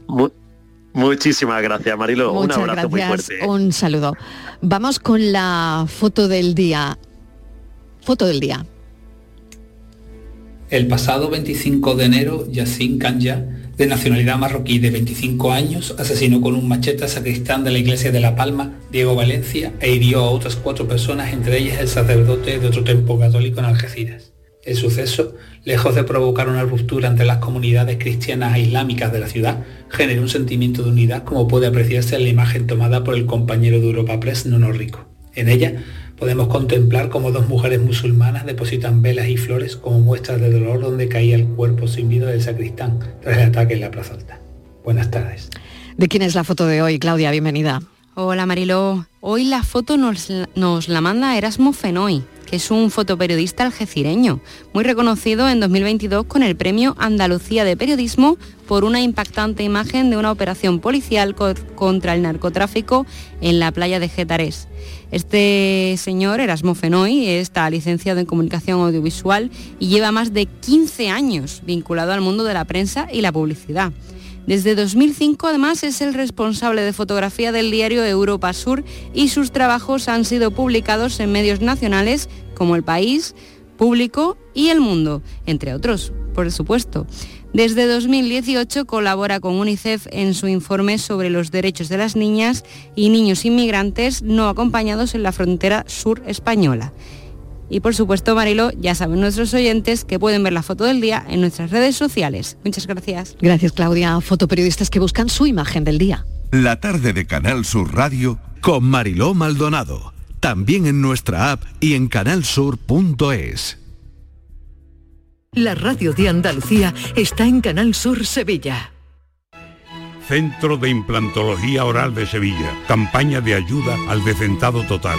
Muchísimas gracias, Marilo. un abrazo muy fuerte. Un saludo. Vamos con la foto del día. Foto del día. El pasado 25 de enero, Yassin Kanya, de nacionalidad marroquí de 25 años, asesinó con un machete a sacristán de la iglesia de La Palma, Diego Valencia, e hirió a otras cuatro personas, entre ellas el sacerdote de otro templo católico en Algeciras. El suceso, lejos de provocar una ruptura entre las comunidades cristianas e islámicas de la ciudad, generó un sentimiento de unidad como puede apreciarse en la imagen tomada por el compañero de Europa Press, Nono Rico. En ella podemos contemplar cómo dos mujeres musulmanas depositan velas y flores como muestras de dolor donde caía el cuerpo sin vida del sacristán tras el ataque en la Plaza Alta. Buenas tardes. ¿De quién es la foto de hoy, Claudia? Bienvenida. Hola Mariló. Hoy la foto nos, nos la manda Erasmo Fenoy, que es un fotoperiodista algecireño, muy reconocido en 2022 con el premio Andalucía de Periodismo por una impactante imagen de una operación policial contra el narcotráfico en la playa de Getarés. Este señor, Erasmo Fenoy, está licenciado en comunicación audiovisual y lleva más de 15 años vinculado al mundo de la prensa y la publicidad. Desde 2005 además es el responsable de fotografía del diario Europa Sur y sus trabajos han sido publicados en medios nacionales como El País, Público y El Mundo, entre otros, por supuesto. Desde 2018 colabora con UNICEF en su informe sobre los derechos de las niñas y niños inmigrantes no acompañados en la frontera sur española. Y por supuesto, Marilo, ya saben nuestros oyentes que pueden ver la foto del día en nuestras redes sociales. Muchas gracias. Gracias, Claudia. Fotoperiodistas que buscan su imagen del día. La tarde de Canal Sur Radio con Mariló Maldonado. También en nuestra app y en canalsur.es. La radio de Andalucía está en Canal Sur Sevilla. Centro de Implantología Oral de Sevilla. Campaña de ayuda al decentado total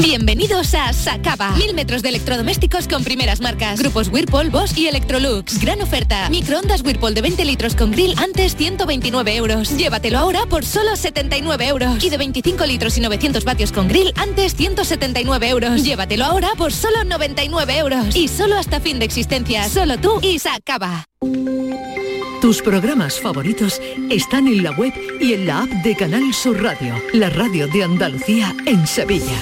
Bienvenidos a Sacaba. Mil metros de electrodomésticos con primeras marcas. Grupos Whirlpool, Bosch y Electrolux. Gran oferta. Microondas Whirlpool de 20 litros con grill antes 129 euros. Llévatelo ahora por solo 79 euros. Y de 25 litros y 900 vatios con grill antes 179 euros. Llévatelo ahora por solo 99 euros. Y solo hasta fin de existencia. Solo tú y Sacaba. Tus programas favoritos están en la web y en la app de Canal Sur Radio, la radio de Andalucía en Sevilla.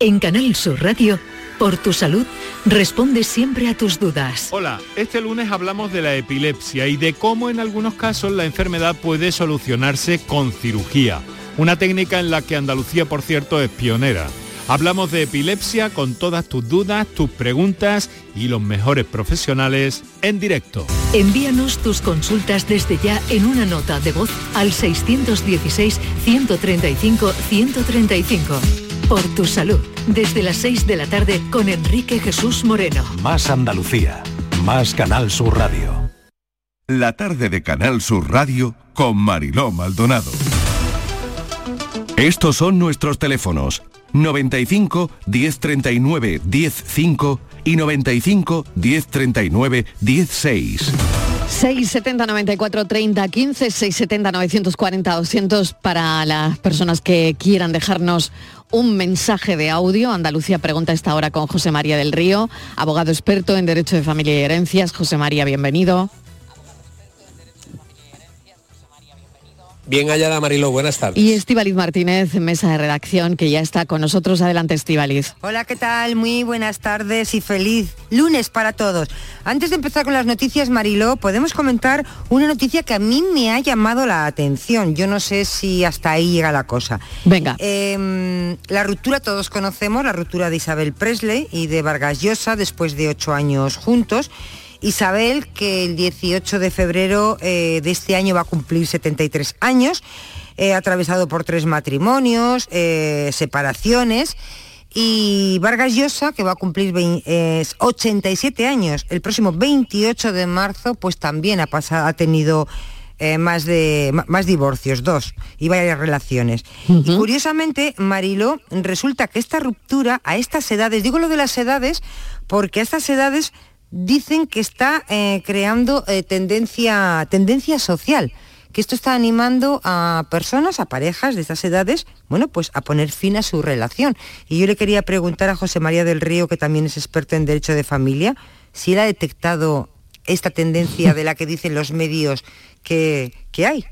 En Canal Sur Radio, por tu salud, responde siempre a tus dudas. Hola, este lunes hablamos de la epilepsia y de cómo en algunos casos la enfermedad puede solucionarse con cirugía, una técnica en la que Andalucía, por cierto, es pionera. Hablamos de epilepsia con todas tus dudas, tus preguntas y los mejores profesionales en directo. Envíanos tus consultas desde ya en una nota de voz al 616 135 135 por tu salud. Desde las 6 de la tarde con Enrique Jesús Moreno. Más Andalucía, más Canal Sur Radio. La tarde de Canal Sur Radio con Mariló Maldonado. Estos son nuestros teléfonos 95 1039 105 y 95 1039 16. 670 94 30 15 670 940 200 para las personas que quieran dejarnos un mensaje de audio. Andalucía pregunta esta hora con José María del Río, abogado experto en Derecho de Familia y Herencias. José María, bienvenido. Bien hallada, Marilo, buenas tardes. Y Estivaliz Martínez, mesa de redacción, que ya está con nosotros. Adelante, Estivaliz. Hola, ¿qué tal? Muy buenas tardes y feliz lunes para todos. Antes de empezar con las noticias, Mariló, podemos comentar una noticia que a mí me ha llamado la atención. Yo no sé si hasta ahí llega la cosa. Venga. Em, la ruptura, todos conocemos, la ruptura de Isabel Presley y de Vargas Llosa después de ocho años juntos. Isabel, que el 18 de febrero eh, de este año va a cumplir 73 años, eh, atravesado por tres matrimonios, eh, separaciones. Y Vargas Llosa, que va a cumplir 87 años, el próximo 28 de marzo, pues también ha, pasado, ha tenido más, de, más divorcios, dos, y varias relaciones. Y curiosamente, Marilo, resulta que esta ruptura a estas edades, digo lo de las edades, porque a estas edades dicen que está eh, creando eh, tendencia, tendencia social, que esto está animando a personas, a parejas de estas edades, bueno, pues a poner fin a su relación. Y yo le quería preguntar a José María del Río, que también es experto en derecho de familia, si él ha detectado esta tendencia de la que dicen los medios que, que hay.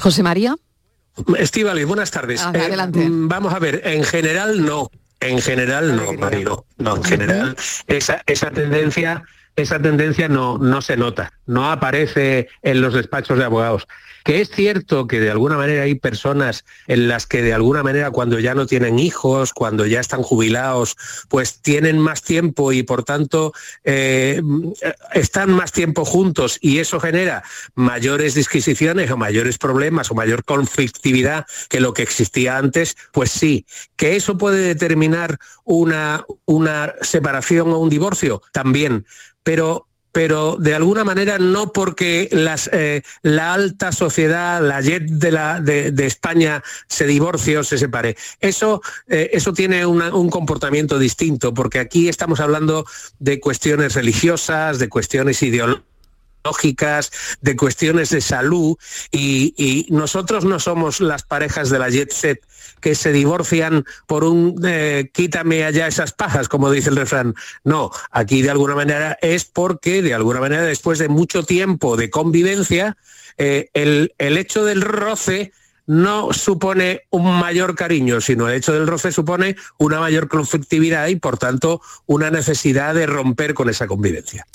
José María. Estivali, buenas tardes. Ah, adelante. Mm, vamos a ver, en general no. En general no, Marino, no, en general esa, esa tendencia, esa tendencia no, no se nota, no aparece en los despachos de abogados que es cierto que de alguna manera hay personas en las que de alguna manera cuando ya no tienen hijos, cuando ya están jubilados, pues tienen más tiempo y por tanto eh, están más tiempo juntos y eso genera mayores disquisiciones o mayores problemas o mayor conflictividad que lo que existía antes, pues sí. ¿Que eso puede determinar una, una separación o un divorcio? También. Pero pero de alguna manera no porque eh, la alta sociedad, la jet de, España se divorcie o se separe. Eso, eh, eso tiene un comportamiento distinto, porque aquí estamos hablando de cuestiones religiosas, de cuestiones ideológicas, de cuestiones de salud y, y, nosotros no somos las parejas de la jet set que se divorcian por un eh, quítame allá esas pajas, como dice el refrán. No, aquí de alguna manera es porque de alguna manera después de mucho tiempo de convivencia, eh, el, el hecho del roce no supone un mayor cariño, sino el hecho del roce supone una mayor conflictividad y por tanto una necesidad de romper con esa convivencia.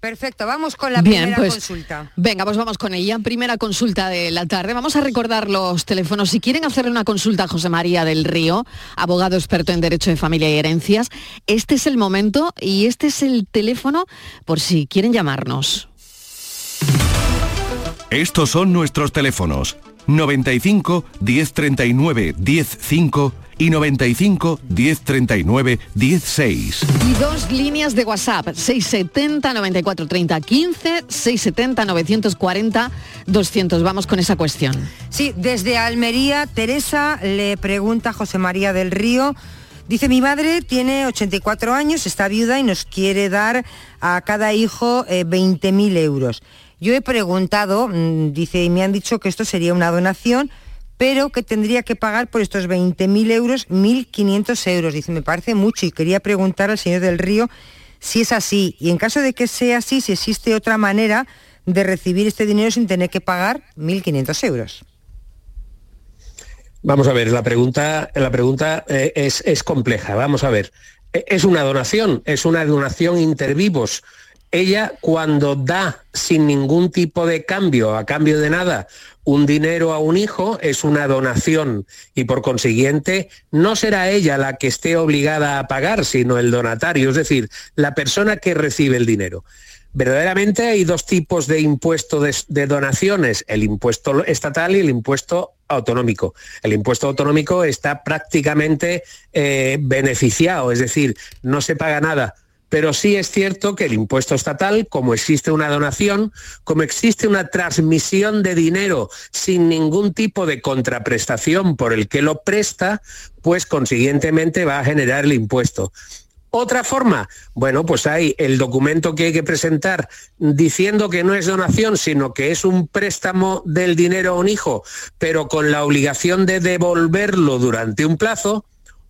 Perfecto, vamos con la primera pues, consulta. Venga, pues vamos con ella. Primera consulta de la tarde. Vamos a recordar los teléfonos. Si quieren hacerle una consulta a José María del Río, abogado experto en Derecho de Familia y Herencias, este es el momento y este es el teléfono por si quieren llamarnos. Estos son nuestros teléfonos. 95 1039 105 y 95 1039 16. Y dos líneas de WhatsApp, 670 94 30 15, 670 940 200. Vamos con esa cuestión. Sí, desde Almería, Teresa le pregunta a José María del Río. Dice, mi madre tiene 84 años, está viuda y nos quiere dar a cada hijo eh, 20.000 euros. Yo he preguntado, mm, dice, y me han dicho que esto sería una donación, pero que tendría que pagar por estos 20.000 euros 1.500 euros. Dice, me parece mucho y quería preguntar al señor del Río si es así. Y en caso de que sea así, si existe otra manera de recibir este dinero sin tener que pagar 1.500 euros. Vamos a ver, la pregunta, la pregunta eh, es, es compleja. Vamos a ver. E, es una donación, es una donación intervivos ella cuando da sin ningún tipo de cambio, a cambio de nada, un dinero a un hijo, es una donación y por consiguiente no será ella la que esté obligada a pagar, sino el donatario, es decir, la persona que recibe el dinero. Verdaderamente hay dos tipos de impuesto de, donaciones, el impuesto estatal y el impuesto autonómico. El impuesto autonómico está prácticamente eh, beneficiado, es decir, no se paga nada pero sí es cierto que el impuesto estatal, como existe una donación, como existe una transmisión de dinero sin ningún tipo de contraprestación por el que lo presta, pues consiguientemente va a generar el impuesto. Otra forma, bueno, pues hay el documento que hay que presentar diciendo que no es donación, sino que es un préstamo del dinero a un hijo, pero con la obligación de devolverlo durante un plazo,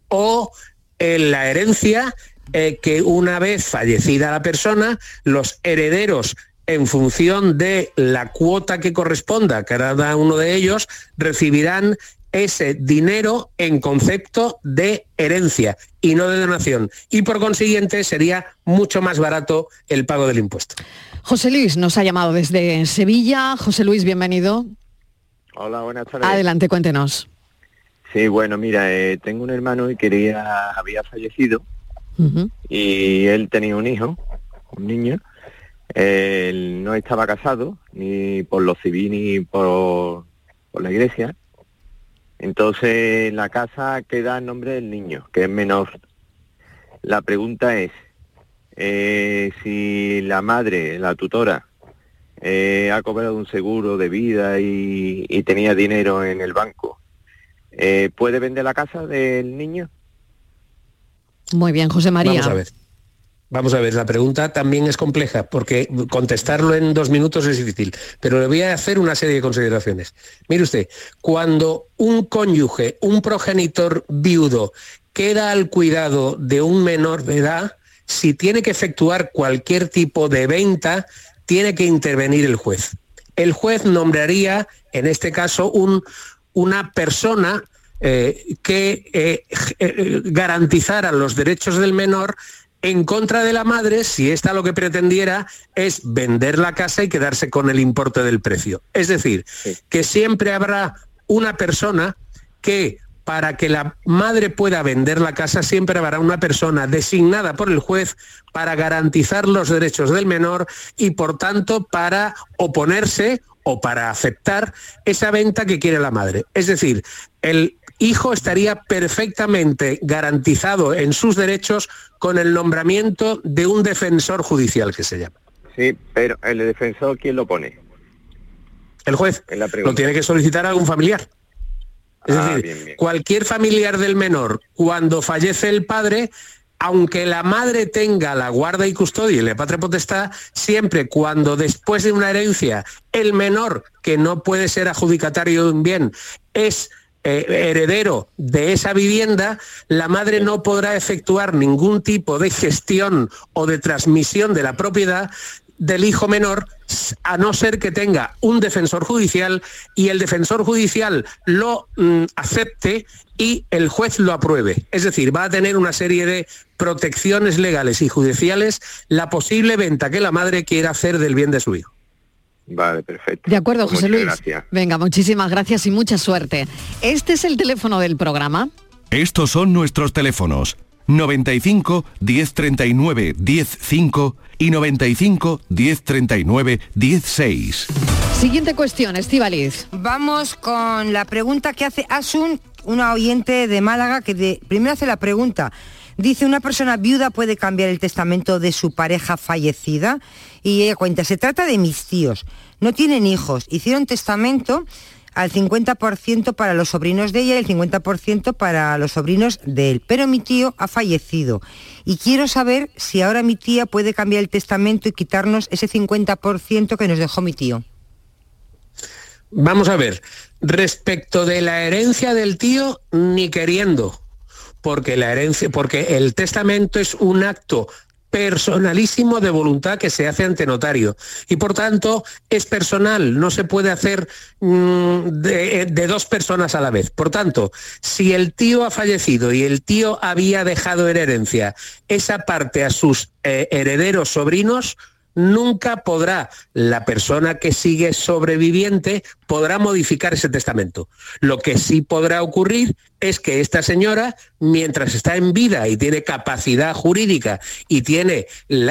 o en la herencia, eh, que una vez fallecida la persona, los herederos en función de la cuota que corresponda a cada uno de ellos, recibirán ese dinero en concepto de herencia y no de donación. Y por consiguiente sería mucho más barato el pago del impuesto. José Luis nos ha llamado desde Sevilla. José Luis, bienvenido. Hola, buenas tardes. Adelante, cuéntenos. Sí, bueno, mira, eh, tengo un hermano y quería, había fallecido y él tenía un hijo, un niño. Él no estaba casado ni por lo civil ni por, la iglesia entonces la casa queda en nombre del niño, que es menor. La pregunta es, eh, si la madre, la tutora, eh, ha cobrado un seguro de vida y, tenía dinero en el banco, eh, ¿puede vender la casa del niño? Muy bien, José María. Vamos a ver. Vamos a ver, la pregunta también es compleja porque contestarlo en dos minutos es difícil, pero le voy a hacer una serie de consideraciones. Mire usted, cuando un cónyuge, un progenitor viudo, queda al cuidado de un menor de edad, si tiene que efectuar cualquier tipo de venta, tiene que intervenir el juez. El juez nombraría, en este caso, un, una persona eh, que eh, eh, garantizara los derechos del menor en contra de la madre si esta lo que pretendiera es vender la casa y quedarse con el importe del precio. Es decir, que siempre habrá una persona que para que la madre pueda vender la casa siempre habrá una persona designada por el juez para garantizar los derechos del menor y por tanto para oponerse o para aceptar esa venta que quiere la madre. Es decir, el hijo estaría perfectamente garantizado en sus derechos con el nombramiento de un defensor judicial que se llama. Sí, pero el defensor, ¿quién lo pone? El juez. Lo tiene que solicitar algún familiar. Es ah, decir, cualquier familiar del menor, cuando fallece el padre, aunque la madre tenga la guarda y custodia y la patria potestad, siempre cuando después de una herencia el menor, que no puede ser adjudicatario de un bien, es eh, heredero de esa vivienda, la madre no podrá efectuar ningún tipo de gestión o de transmisión de la propiedad del hijo menor a no ser que tenga un defensor judicial y el defensor judicial lo mm, acepte y el juez lo apruebe. Es decir, va a tener una serie de protecciones legales y judiciales la posible venta que la madre quiera hacer del bien de su hijo. Vale, perfecto. De acuerdo, pues José Luis. Venga, muchísimas gracias y mucha suerte. Este es el teléfono del programa. Estos son nuestros teléfonos. 95 1039 105 y 95 1039 16. Siguiente cuestión, Estivaliz. Vamos con la pregunta que hace Asun, una oyente de Málaga, que de, primero hace la pregunta. Dice, ¿una persona viuda puede cambiar el testamento de su pareja fallecida? Y ella cuenta, se trata de mis tíos. No tienen hijos. Hicieron testamento al 50% para los sobrinos de ella y el 50% para los sobrinos de él. Pero mi tío ha fallecido y quiero saber si ahora mi tía puede cambiar el testamento y quitarnos ese 50% que nos dejó mi tío. Vamos a ver, respecto de la herencia del tío, ni queriendo porque la herencia, porque el testamento es un acto personalísimo de voluntad que se hace ante notario y por tanto es personal, no se puede hacer mm, de, dos personas a la vez. Por tanto, si el tío ha fallecido y el tío había dejado en herencia esa parte a sus eh, herederos sobrinos, nunca podrá la persona que sigue sobreviviente podrá modificar ese testamento. Lo que sí podrá ocurrir es que esta señora, mientras está en vida y tiene capacidad jurídica y tiene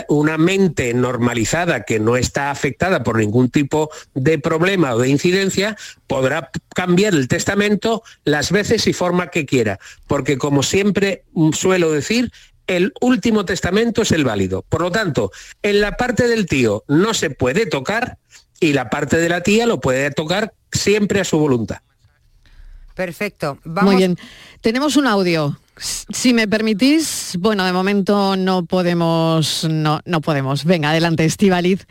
una mente normalizada que no está afectada por ningún tipo de problema o de incidencia, podrá cambiar el testamento las veces y forma que quiera. Porque como siempre suelo decir, el último testamento es el válido. Por lo tanto, en la parte del tío no se puede tocar y la parte de la tía lo puede tocar siempre a su voluntad. Perfecto. Muy bien. Tenemos un audio. Si me permitís, bueno, de momento no podemos, no, no podemos. Venga, adelante, Estivaliz,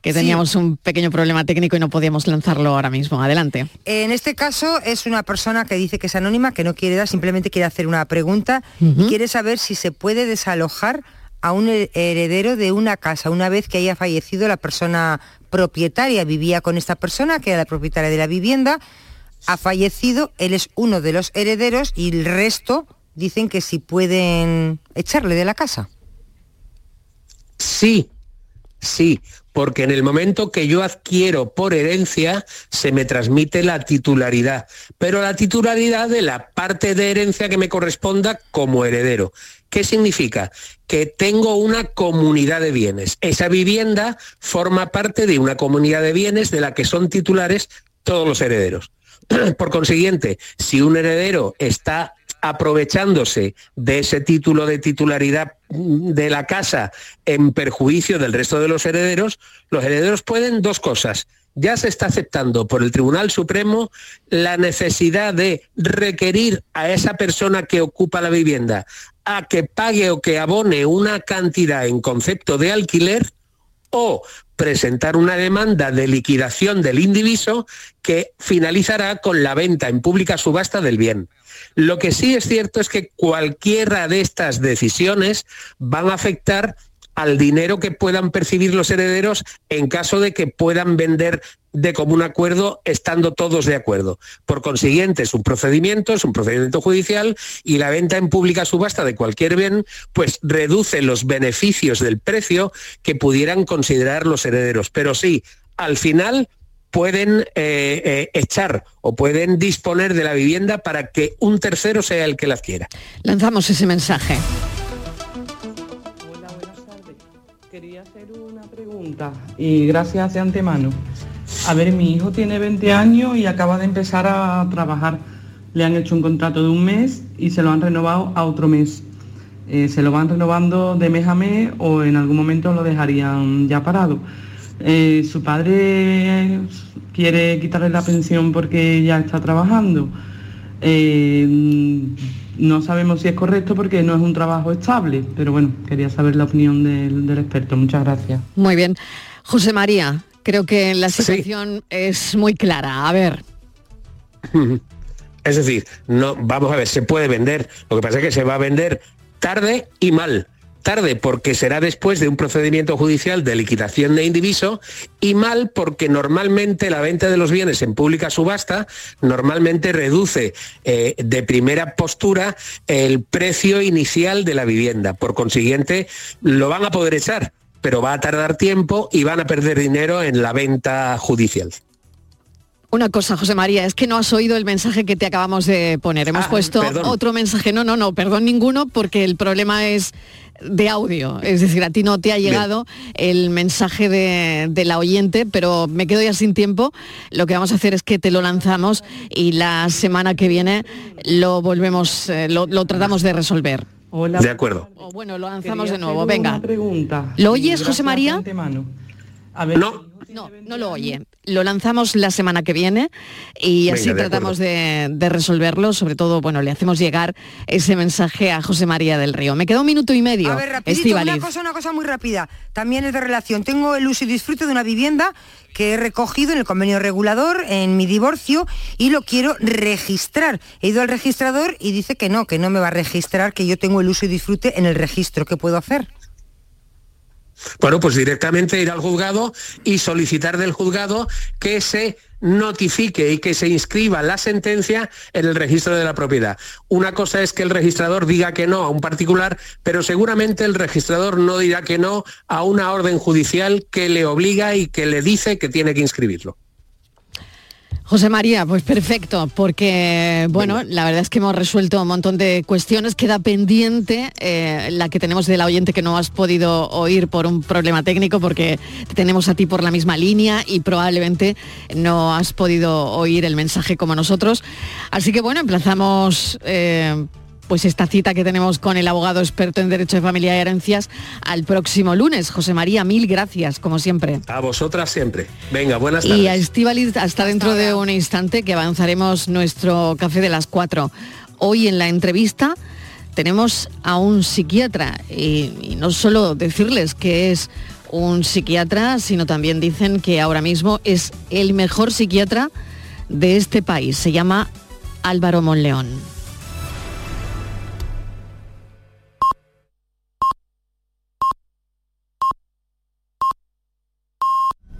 que teníamos un pequeño problema técnico y no podíamos lanzarlo ahora mismo. Adelante. En este caso es una persona que dice que es anónima, que no quiere dar, simplemente quiere hacer una pregunta y quiere saber si se puede desalojar a un heredero de una casa una vez que haya fallecido la persona propietaria, vivía con esta persona, que era la propietaria de la vivienda, ha fallecido, él es uno de los herederos y el resto dicen que si pueden echarle de la casa. Sí, sí, porque en el momento que yo adquiero por herencia se me transmite la titularidad, pero la titularidad de la parte de herencia que me corresponda como heredero. ¿Qué significa? Que tengo una comunidad de bienes. Esa vivienda forma parte de una comunidad de bienes de la que son titulares todos los herederos. Por consiguiente, si un heredero está aprovechándose de ese título de titularidad de la casa en perjuicio del resto de los herederos, los herederos pueden dos cosas. Ya se está aceptando por el Tribunal Supremo la necesidad de requerir a esa persona que ocupa la vivienda a que pague o que abone una cantidad en concepto de alquiler o presentar una demanda de liquidación del indiviso que finalizará con la venta en pública subasta del bien. Lo que sí es cierto es que cualquiera de estas decisiones van a afectar al dinero que puedan percibir los herederos en caso de que puedan vender de común acuerdo estando todos de acuerdo. Por consiguiente, es un procedimiento, es un procedimiento judicial y la venta en pública subasta de cualquier bien pues reduce los beneficios del precio que pudieran considerar los herederos. Pero sí, al final pueden eh, eh, echar o pueden disponer de la vivienda para que un tercero sea el que la adquiera. Lanzamos ese mensaje. Hola, buenas tardes. Quería hacer una pregunta y gracias de antemano. A ver, mi hijo tiene 20 años y acaba de empezar a trabajar. Le han hecho un contrato de un mes y se lo han renovado a otro mes. Eh, se lo van renovando de mes a mes o en algún momento lo dejarían ya parado. Eh, su padre quiere quitarle la pensión porque ya está trabajando. Eh, no sabemos si es correcto porque no es un trabajo estable, pero bueno, quería saber la opinión del, del experto. Muchas gracias. Muy bien. José María, creo que la situación es muy clara. A ver. Es decir, no, vamos a ver, se puede vender. Lo que pasa es que se va a vender tarde y mal tarde porque será después de un procedimiento judicial de liquidación de indiviso y mal porque normalmente la venta de los bienes en pública subasta normalmente reduce eh, de primera postura el precio inicial de la vivienda. Por consiguiente, lo van a poder echar, pero va a tardar tiempo y van a perder dinero en la venta judicial. Una cosa, José María, es que no has oído el mensaje que te acabamos de poner. Hemos Ah, puesto perdón. otro mensaje. No, no, no, perdón ninguno, porque el problema es de audio. Es decir, a ti no te ha llegado el mensaje de, de la oyente, pero me quedo ya sin tiempo. Lo que vamos a hacer es que te lo lanzamos y la semana que viene lo volvemos, eh, lo, lo tratamos de resolver. Hola. De acuerdo. O bueno, lo lanzamos Quería de nuevo. Venga. Pregunta. ¿Lo oyes, José María? No. No, no lo oye. Lo lanzamos la semana que viene y Venga, así tratamos de, de resolverlo. Sobre todo, bueno, le hacemos llegar ese mensaje a José María del Río. Me queda un minuto y medio. A ver, rapidito, una cosa, una cosa muy rápida. También es de relación. Tengo el uso y disfrute de una vivienda que he recogido en el convenio regulador en mi divorcio y lo quiero registrar. He ido al registrador y dice que no, que no me va a registrar, que yo tengo el uso y disfrute en el registro. ¿Qué puedo hacer? Bueno, pues directamente ir al juzgado y solicitar del juzgado que se notifique y que se inscriba la sentencia en el registro de la propiedad. Una cosa es que el registrador diga que no a un particular, pero seguramente el registrador no dirá que no a una orden judicial que le obliga y que le dice que tiene que inscribirlo. José María, pues perfecto, porque bueno, la verdad es que hemos resuelto un montón de cuestiones. Queda pendiente eh, la que tenemos de la oyente que no has podido oír por un problema técnico, porque te tenemos a ti por la misma línea y probablemente no has podido oír el mensaje como nosotros. Así que bueno, emplazamos eh, pues esta cita que tenemos con el abogado experto en Derecho de Familia y Herencias al próximo lunes. José María, mil gracias, como siempre. A vosotras siempre. Venga, buenas tardes. Y a Estíbaliz hasta dentro de un instante que avanzaremos nuestro café de las cuatro. Hoy en la entrevista tenemos a un psiquiatra y, y no solo decirles que es un psiquiatra, sino también dicen que ahora mismo es el mejor psiquiatra de este país. Se llama Álvaro Monleón.